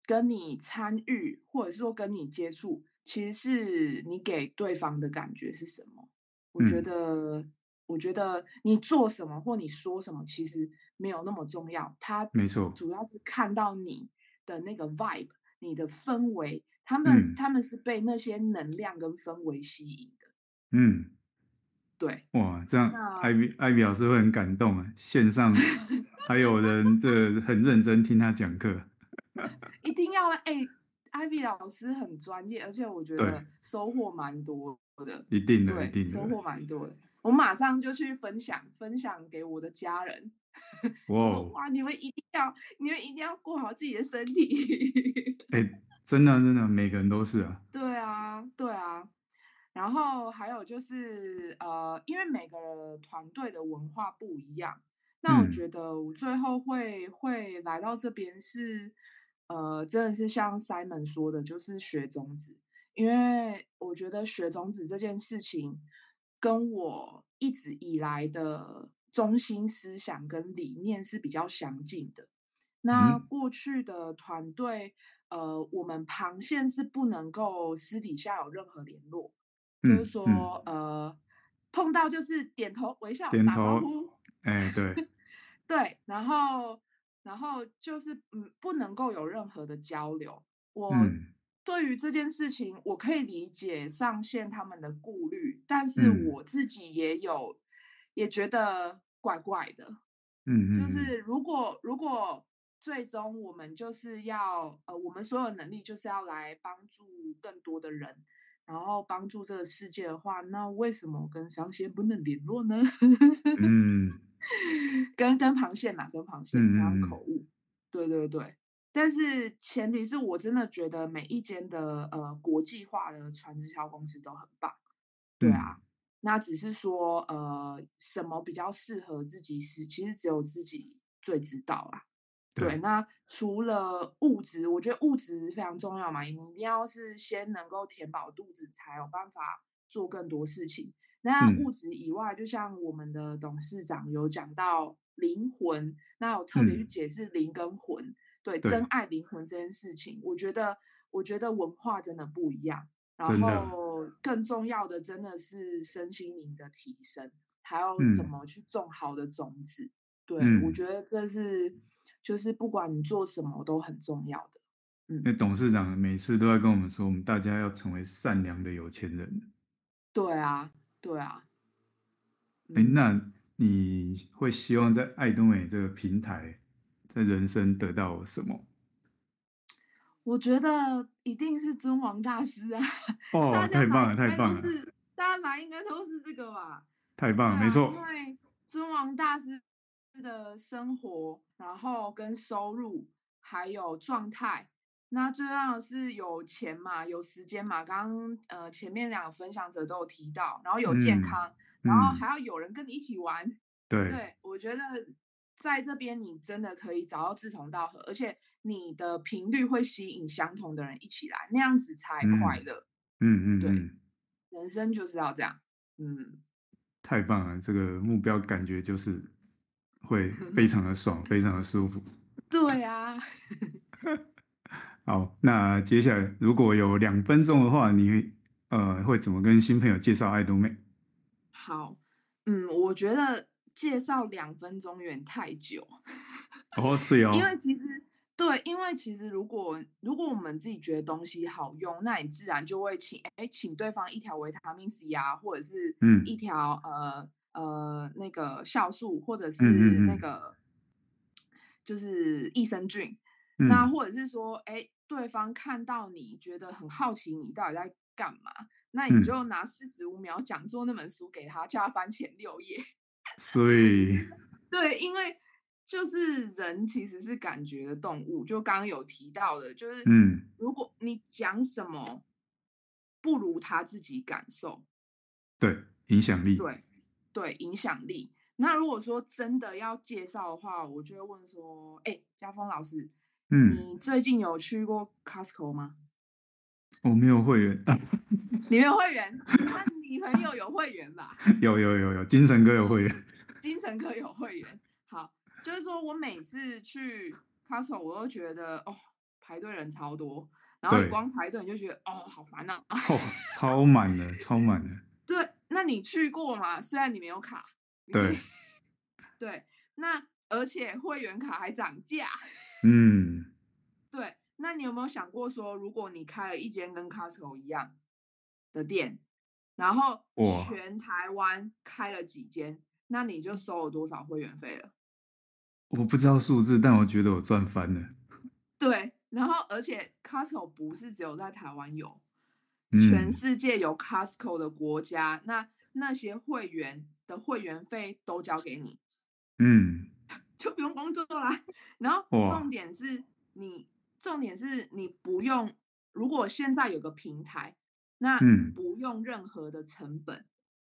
跟你参与，或者是说跟你接触，其实是你给对方的感觉是什么？我觉得，嗯、我觉得你做什么或你说什么，其实没有那么重要。他没错，主要是看到你的那个 vibe，你的氛围，他们、嗯、他们是被那些能量跟氛围吸引的。嗯，对。哇，这样艾比艾比老师会很感动啊！线上 还有人这很认真听他讲课，一定要哎，艾比老师很专业，而且我觉得收获蛮多。的一定的，一定的收获蛮多的。我马上就去分享，分享给我的家人。我说哇，你们一定要，你们一定要过好自己的身体。哎、欸，真的真的，每个人都是啊。对啊，对啊。然后还有就是呃，因为每个团队的文化不一样，那我觉得我最后会、嗯、会来到这边是呃，真的是像 Simon 说的，就是学种子。因为我觉得学种子这件事情，跟我一直以来的中心思想跟理念是比较相近的。那过去的团队，呃，我们旁线是不能够私底下有任何联络，嗯、就是说，嗯、呃，碰到就是点头微笑点头打招呼，哎，对，对，然后，然后就是嗯，不能够有任何的交流。我。嗯对于这件事情，我可以理解上线他们的顾虑，但是我自己也有，嗯、也觉得怪怪的。嗯嗯，就是如果如果最终我们就是要呃，我们所有能力就是要来帮助更多的人，然后帮助这个世界的话，那为什么跟上线不能联络呢？嗯，跟跟螃蟹嘛，跟螃蟹不要口误。对对对。但是前提是我真的觉得每一间的呃国际化的传直销公司都很棒，对啊，嗯、那只是说呃什么比较适合自己是，其实只有自己最知道啦。对，对，那除了物质，我觉得物质非常重要嘛，你一定要是先能够填饱肚子，才有办法做更多事情。那物质以外，嗯、就像我们的董事长有讲到灵魂，那有特别去解释灵跟魂。嗯对，真爱灵魂这件事情，我觉得，我觉得文化真的不一样。然后更重要的真的是身心灵的提升，还有怎么去种好的种子。嗯、对，我觉得这是就是不管你做什么都很重要的。嗯，那董事长每次都在跟我们说，我们大家要成为善良的有钱人。对啊，对啊。哎、嗯，那你会希望在爱多美这个平台，在人生得到什么？我觉得一定是尊王大师啊！哦，太棒了，太棒了！大家来应该都是这个吧？太棒了，啊、没错。因为尊王大师的生活，然后跟收入还有状态，那最重要的是有钱嘛，有时间嘛。刚刚呃前面两个分享者都有提到，然后有健康，嗯、然后还要有人跟你一起玩。嗯、对，对我觉得。在这边，你真的可以找到志同道合，而且你的频率会吸引相同的人一起来，那样子才快乐。嗯嗯，对，人生就是要这样。嗯，太棒了，这个目标感觉就是会 非常的爽，非常的舒服。对啊。好，那接下来如果有两分钟的话，你呃会怎么跟新朋友介绍爱多美？好，嗯，我觉得。介绍两分钟有点太久，哦，是哦，因为其实对，因为其实如果如果我们自己觉得东西好用，那你自然就会请哎请对方一条维他命 C 啊，或者是嗯。一条、嗯、呃呃那个酵素，或者是那个嗯。嗯嗯就是益生菌，嗯、那或者是说哎对方看到你觉得很好奇，你到底在干嘛，那你就拿四十五秒讲座那本书给他，叫他翻前六页。所以，对，因为就是人其实是感觉的动物，就刚刚有提到的，就是，嗯，如果你讲什么不如他自己感受，对，影响力，对，对，影响力。那如果说真的要介绍的话，我就会问说，哎，家峰老师，嗯，你最近有去过 Costco 吗？我没有会员，你没有会员？那 你朋友有会员吧？有有有有，精神科有会员，精神科有会员。好，就是说我每次去 Costco，我都觉得哦，排队人超多，然后你光排队你就觉得哦好烦呐、啊，哦超满的，超满的。对，那你去过吗？虽然你没有卡。对。对，那而且会员卡还涨价。嗯。对，那你有没有想过说，如果你开了一间跟 Costco 一样的店，然后全台湾开了几间，那你就收了多少会员费了？我不知道数字，但我觉得我赚翻了。对，然后而且 Costco 不是只有在台湾有，嗯、全世界有 Costco 的国家，那那些会员的会员费都交给你，嗯，就不用工作啦。然后重点是你。重点是你不用，如果现在有个平台，那不用任何的成本，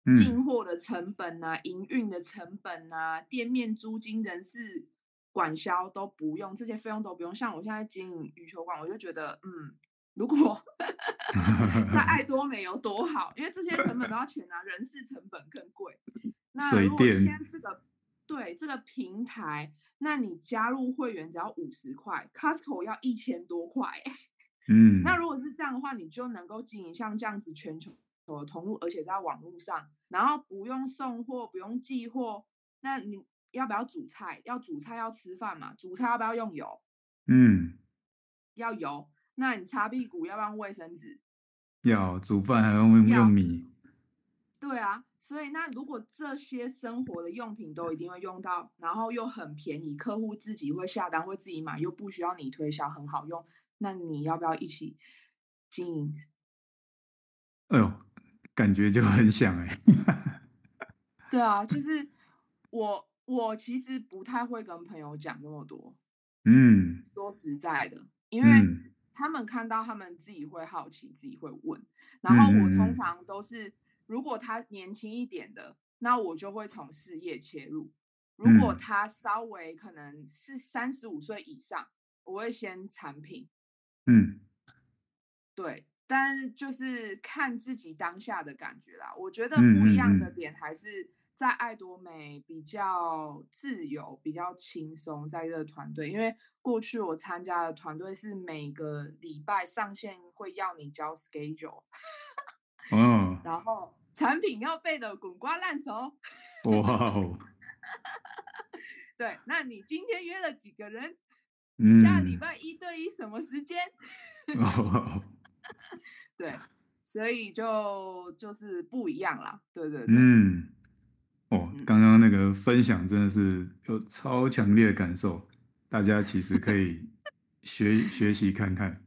嗯、进货的成本啊，营运的成本啊，店面租金、人事管销都不用，这些费用都不用。像我现在经营羽球馆，我就觉得，嗯，如果 在爱多美有多好，因为这些成本都要钱啊，人事成本更贵。那如果先这个对这个平台。那你加入会员只要五十块，Costco 要一千多块，嗯，那如果是这样的话，你就能够经营像这样子全球的通路，而且在网络上，然后不用送货，不用寄货，那你要不要煮菜？要煮菜要吃饭嘛？煮菜要不要用油？嗯，要油。那你擦屁股要不要用卫生纸？要。煮饭还用用米？对啊。所以，那如果这些生活的用品都一定会用到，然后又很便宜，客户自己会下单，会自己买，又不需要你推销，很好用，那你要不要一起经营？哎呦，感觉就很想哎。对啊，就是我，我其实不太会跟朋友讲那么多。嗯，说实在的，因为他们看到他们自己会好奇，自己会问，然后我通常都是。如果他年轻一点的，那我就会从事业切入；如果他稍微可能是三十五岁以上，我会先产品。嗯，对，但是就是看自己当下的感觉啦。我觉得不一样的点还是在爱多美比较自由、比较轻松，在这个团队，因为过去我参加的团队是每个礼拜上线会要你交 schedule。嗯，然后产品要背的滚瓜烂熟。哇哦！对，那你今天约了几个人？嗯，下礼拜一对一什么时间？哦，对，所以就就是不一样啦。对对对。嗯。哦，刚刚那个分享真的是有超强烈的感受，大家其实可以 学学习看看。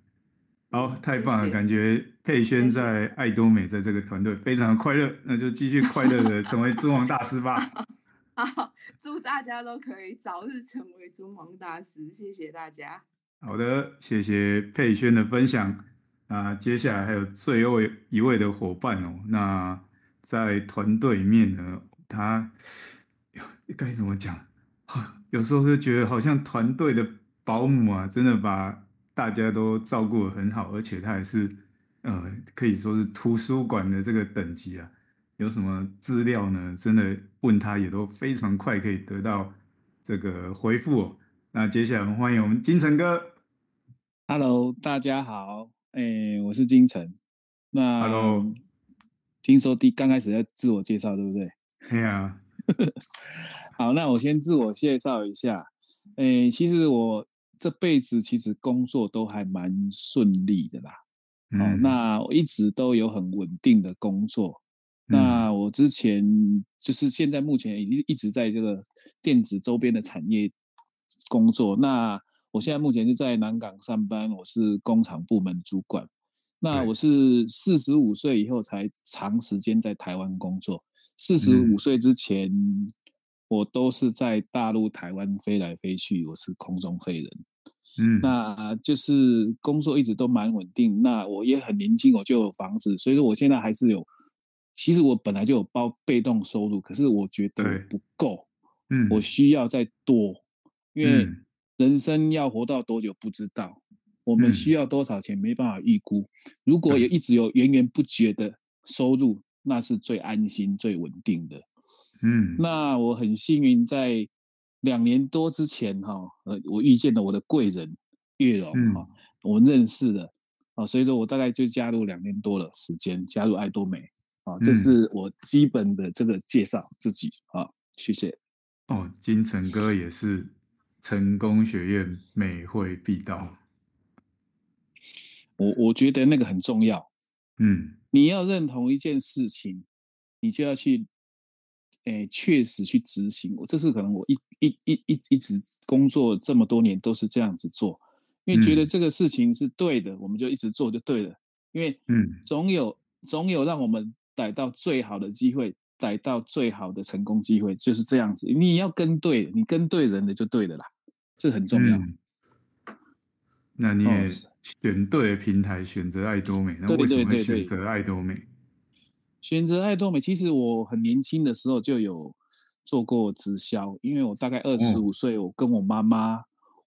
好，太棒了！感觉佩轩在爱多美在这个团队非常快乐，那就继续快乐的成为 尊王大师吧。好，祝大家都可以早日成为尊王大师，谢谢大家。好的，谢谢佩萱的分享。那接下来还有最后一位的伙伴哦，那在团队里面呢，他该怎么讲？有时候就觉得好像团队的保姆啊，真的把。大家都照顾得很好，而且他还是，呃，可以说是图书馆的这个等级啊。有什么资料呢？真的问他也都非常快可以得到这个回复哦。那接下来我们欢迎我们金城哥。Hello，大家好，哎、欸，我是金城。那 Hello，听说第刚开始在自我介绍，对不对？对啊。好，那我先自我介绍一下。哎、欸，其实我。这辈子其实工作都还蛮顺利的啦，嗯、哦，那我一直都有很稳定的工作。嗯、那我之前就是现在目前已经一直在这个电子周边的产业工作。那我现在目前是在南港上班，我是工厂部门主管。那我是四十五岁以后才长时间在台湾工作。四十五岁之前，嗯、我都是在大陆、台湾飞来飞去，我是空中飞人。嗯，那就是工作一直都蛮稳定。那我也很年轻，我就有房子，所以说我现在还是有。其实我本来就有包被动收入，可是我觉得不够。嗯，我需要再多，因为人生要活到多久不知道，我们需要多少钱没办法预估。如果也一直有源源不绝的收入，那是最安心、最稳定的。嗯，那我很幸运在。两年多之前，哈，呃，我遇见了我的贵人月荣，哈，我们认识了啊，所以说我大概就加入两年多了时间，加入爱多美啊，这是我基本的这个介绍自己啊，谢谢。哦，金城哥也是成功学院美会必到。我我觉得那个很重要。嗯，你要认同一件事情，你就要去。诶，确实去执行，我这是可能我一一一一一直工作这么多年都是这样子做，因为觉得这个事情是对的，嗯、我们就一直做就对了。因为嗯，总有总有让我们逮到最好的机会，逮到最好的成功机会，就是这样子。你要跟对，你跟对人的就对的啦，这很重要。嗯、那你也选对平台，选择爱多美，那为什么会选择爱多美？选择爱多美，其实我很年轻的时候就有做过直销，因为我大概二十五岁，我跟我妈妈，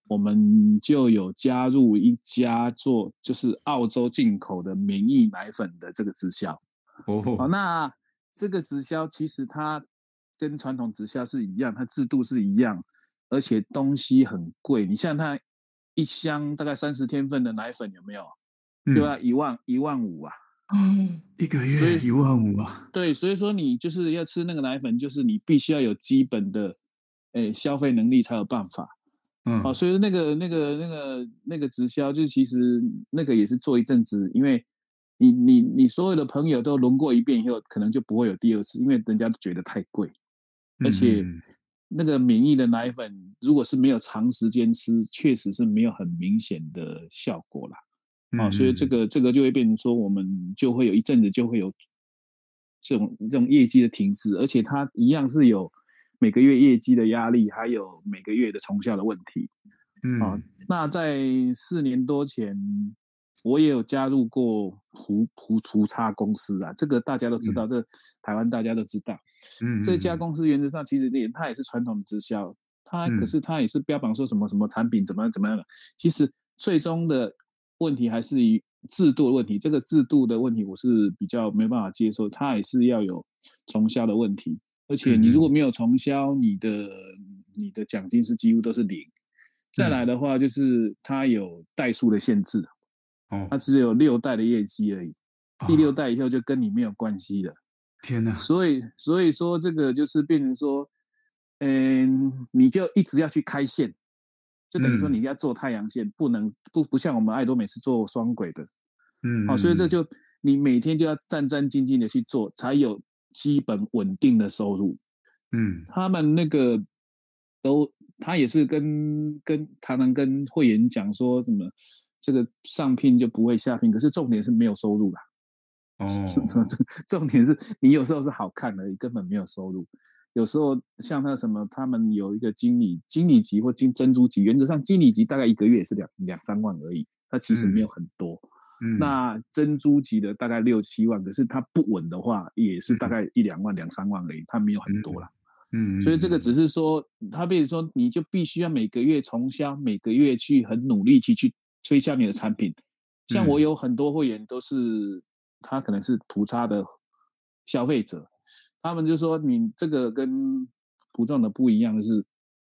我们就有加入一家做就是澳洲进口的免疫奶粉的这个直销。哦，好，那这个直销其实它跟传统直销是一样，它制度是一样，而且东西很贵。你像它一箱大概三十天份的奶粉有没有？就要一万一万五啊。嗯，一个月一万五啊？对，所以说你就是要吃那个奶粉，就是你必须要有基本的，诶消费能力才有办法。嗯，好，所以那个那个那个那个直销，就其实那个也是做一阵子，因为你你你所有的朋友都轮过一遍以后，可能就不会有第二次，因为人家都觉得太贵，而且那个免疫的奶粉，如果是没有长时间吃，确实是没有很明显的效果啦。啊、哦，所以这个这个就会变成说，我们就会有一阵子就会有这种这种业绩的停滞，而且它一样是有每个月业绩的压力，还有每个月的成效的问题。嗯，啊，那在四年多前，我也有加入过葡葡葡差公司啊，这个大家都知道，嗯、这台湾大家都知道。嗯，这家公司原则上其实也它也是传统的直销，它可是它也是标榜说什么什么产品怎么样怎么样的，其实最终的。问题还是以制度的问题，这个制度的问题我是比较没办法接受，它也是要有重销的问题，而且你如果没有重销，你的你的奖金是几乎都是零。再来的话就是它有代数的限制，哦，它只有六代的业绩而已，第六代以后就跟你没有关系了。天哪！所以所以说这个就是变成说，嗯，你就一直要去开线。就等于说你要做太阳线，嗯、不能不不像我们爱多美是做双轨的，嗯，好、哦，所以这就你每天就要战战兢兢的去做，才有基本稳定的收入。嗯，他们那个都他也是跟跟常常跟会员讲说什么这个上聘就不会下聘，可是重点是没有收入啦。哦，重点是你有时候是好看而已，根本没有收入。有时候像那什么，他们有一个经理，经理级或金珍珠级，原则上经理级大概一个月也是两两三万而已，他其实没有很多。嗯，那珍珠级的大概六七万，可是它不稳的话，也是大概一两万、两三万而已，它没有很多啦。嗯，所以这个只是说，他比如说，你就必须要每个月重销，每个月去很努力去去推销你的产品。像我有很多会员都是，他可能是普差的消费者。他们就说：“你这个跟普众的不一样的是，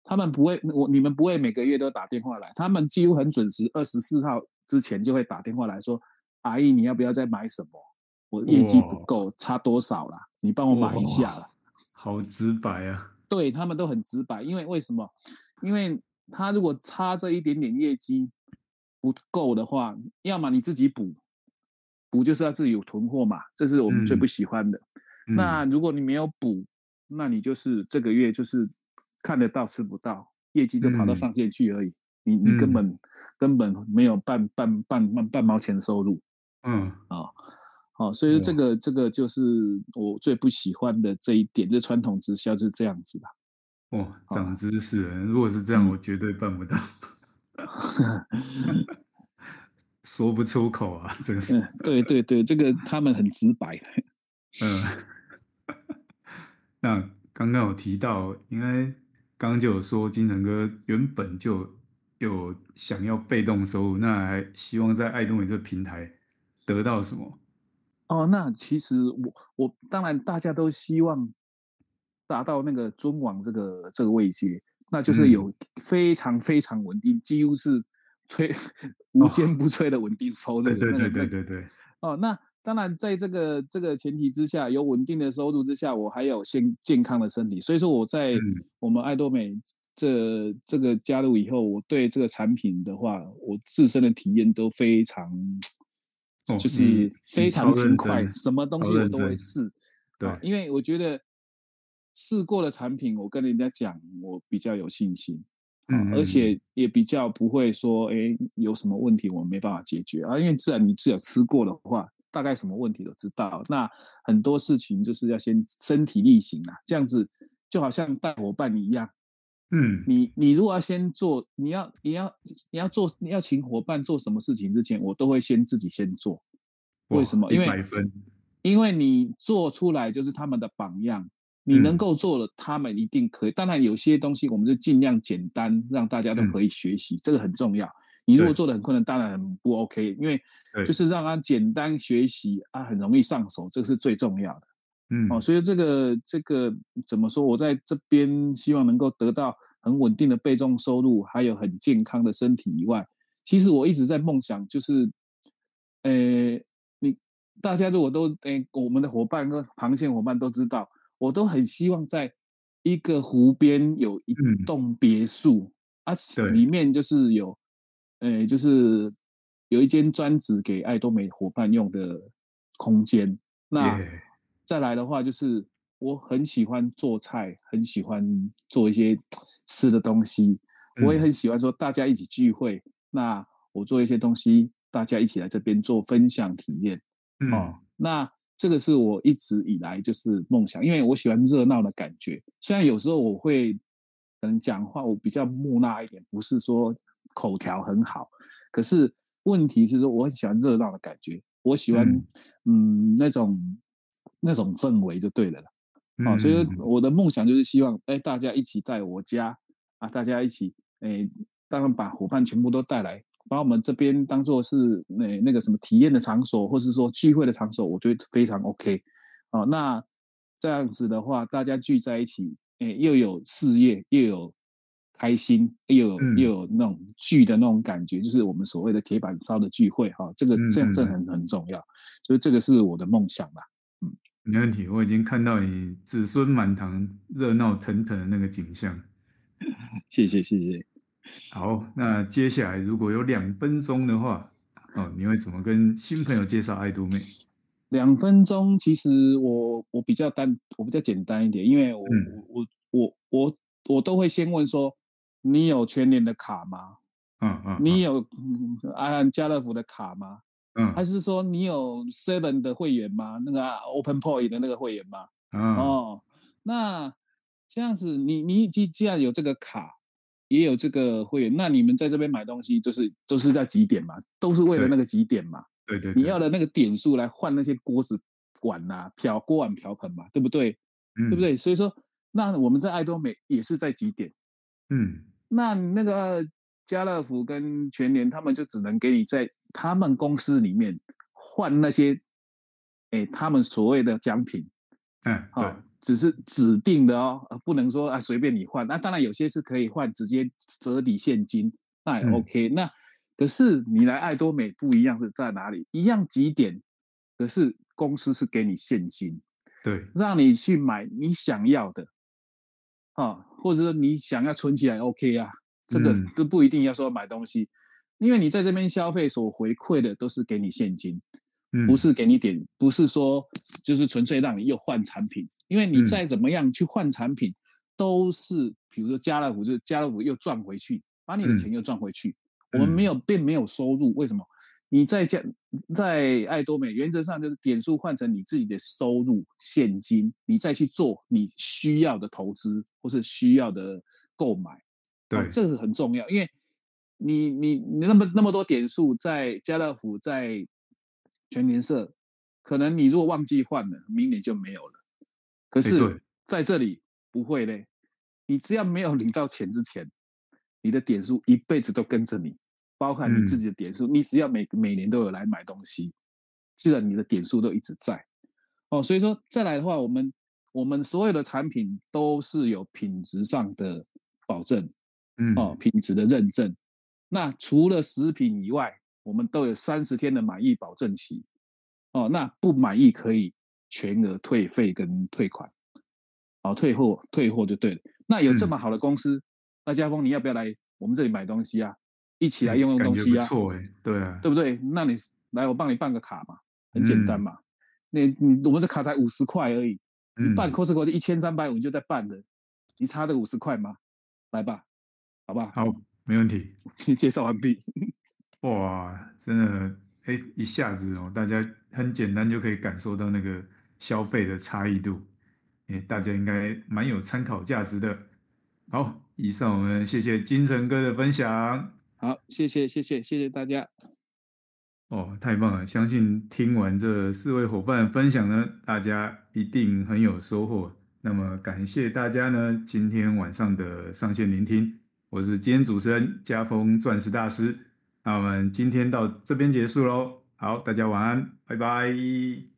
他们不会，我你们不会每个月都打电话来，他们几乎很准时，二十四号之前就会打电话来说，阿姨你要不要再买什么？我业绩不够，差多少啦？你帮我买一下啦。”好直白啊！对，他们都很直白，因为为什么？因为他如果差这一点点业绩不够的话，要么你自己补，补就是要自己有囤货嘛，这是我们最不喜欢的。嗯那如果你没有补，那你就是这个月就是看得到吃不到，业绩就跑到上线去而已。嗯、你你根本、嗯、根本没有半半半半半毛钱收入。嗯啊，好、哦，所以这个这个就是我最不喜欢的这一点，就传统直销是这样子的。哦，长知识了！如果是这样，我绝对办不到。说不出口啊，这个是。嗯、对对对，这个他们很直白。嗯。那刚刚有提到，因为刚刚就有说金城哥原本就有想要被动收入，那还希望在爱多美这个平台得到什么？哦，那其实我我当然大家都希望达到那个尊王这个这个位阶，那就是有非常非常稳定，几乎是吹无坚不摧的稳定收入。对对对对对对。哦，那当然，在这个这个前提之下，有稳定的收入之下，我还有健健康的身体，所以说我在我们爱多美这这个加入以后，我对这个产品的话，我自身的体验都非常，就是非常勤快，什么东西我都会试。对，因为我觉得试过的产品，我跟人家讲，我比较有信心。嗯，而且也比较不会说，哎，有什么问题我没办法解决啊。因为自然你只有吃过的话，大概什么问题都知道。那很多事情就是要先身体力行啊，这样子就好像带伙伴一样。嗯，你你如果要先做，你要你要你要做你要请伙伴做什么事情之前，我都会先自己先做。为什么？因为因为你做出来就是他们的榜样。你能够做的，他们一定可以。当然，有些东西我们就尽量简单，让大家都可以学习，这个很重要。你如果做的很困难，当然很不 OK。因为就是让他简单学习啊，很容易上手，这个是最重要的。嗯，哦，所以这个这个怎么说？我在这边希望能够得到很稳定的被动收入，还有很健康的身体以外，其实我一直在梦想，就是，呃，你大家如果都诶，我们的伙伴跟螃蟹伙伴都知道。我都很希望在一个湖边有一栋别墅，嗯、啊，里面就是有，呃，就是有一间专职给爱多美伙伴用的空间。那再来的话，就是我很喜欢做菜，很喜欢做一些吃的东西。我也很喜欢说大家一起聚会，嗯、那我做一些东西，大家一起来这边做分享体验。嗯、哦，那。这个是我一直以来就是梦想，因为我喜欢热闹的感觉。虽然有时候我会可能讲话我比较木讷一点，不是说口条很好，可是问题是说我很喜欢热闹的感觉，我喜欢嗯，嗯那种那种氛围就对了了。哦，所以我的梦想就是希望哎大家一起在我家啊，大家一起哎，当然把伙伴全部都带来。把我们这边当做是那那个什么体验的场所，或是说聚会的场所，我觉得非常 OK。哦，那这样子的话，大家聚在一起，诶，又有事业，又有开心，又有、嗯、又有那种聚的那种感觉，就是我们所谓的铁板烧的聚会哈、哦。这个这样这很很重要，所以这个是我的梦想吧。嗯，没问题，我已经看到你子孙满堂、热闹腾腾的那个景象。谢 谢谢谢。好，那接下来如果有两分钟的话，哦，你会怎么跟新朋友介绍爱多美？两分钟，其实我我比较单，我比较简单一点，因为我、嗯、我我我我都会先问说，你有全年的卡吗？嗯嗯，你有安家乐福的卡吗？嗯，还是说你有 Seven 的会员吗？那个 Open Point 的那个会员吗？嗯、哦，那这样子你，你你既既然有这个卡。也有这个会员，那你们在这边买东西，就是都是在几点嘛，都是为了那个几点嘛。对对，对，你要的那个点数来换那些锅子碗呐、啊、瓢锅碗瓢盆嘛，对不对？嗯，对不对？所以说，那我们在爱多美也是在几点。嗯，那那个家乐福跟全联，他们就只能给你在他们公司里面换那些，哎，他们所谓的奖品。嗯，好。哦只是指定的哦，不能说啊随便你换。那当然有些是可以换直接折抵现金，那也 OK。嗯、那可是你来爱多美不一样是在哪里？一样几点，可是公司是给你现金，对，让你去买你想要的，啊，或者说你想要存起来 OK 啊，这个都不一定要说买东西，嗯、因为你在这边消费所回馈的都是给你现金。不是给你点，不是说就是纯粹让你又换产品，因为你再怎么样去换产品，都是比如说家乐福，就是家乐福又赚回去，把你的钱又赚回去。我们没有，并没有收入，为什么？你在家在爱多美，原则上就是点数换成你自己的收入现金，你再去做你需要的投资或是需要的购买。对，这个很重要，因为你你你那么那么多点数在家乐福在。全年社，可能你如果忘记换了，明年就没有了。可是在这里不会嘞，你只要没有领到钱之前，你的点数一辈子都跟着你，包含你自己的点数，你只要每每年都有来买东西，自然你的点数都一直在。哦，所以说再来的话，我们我们所有的产品都是有品质上的保证，嗯，哦，品质的认证。那除了食品以外，我们都有三十天的满意保证期。哦，那不满意可以全额退费跟退款，好，退货退货就对了。那有这么好的公司，嗯、那家峰你要不要来我们这里买东西啊？一起来用用东西啊？不错哎，对啊，对不对？那你来我帮你办个卡嘛，很简单嘛。那、嗯、你我们这卡才五十块而已，你办 Costco 就一千三百五你就在办的，你差这五十块吗？来吧，好吧好？好，没问题。介绍完毕。哇，真的。哎，一下子哦，大家很简单就可以感受到那个消费的差异度，哎，大家应该蛮有参考价值的。好，以上我们谢谢金城哥的分享。好，谢谢谢谢谢谢大家。哦，太棒了！相信听完这四位伙伴分享呢，大家一定很有收获。那么感谢大家呢，今天晚上的上线聆听，我是今天主持人家峰钻石大师。那我们今天到这边结束喽，好，大家晚安，拜拜。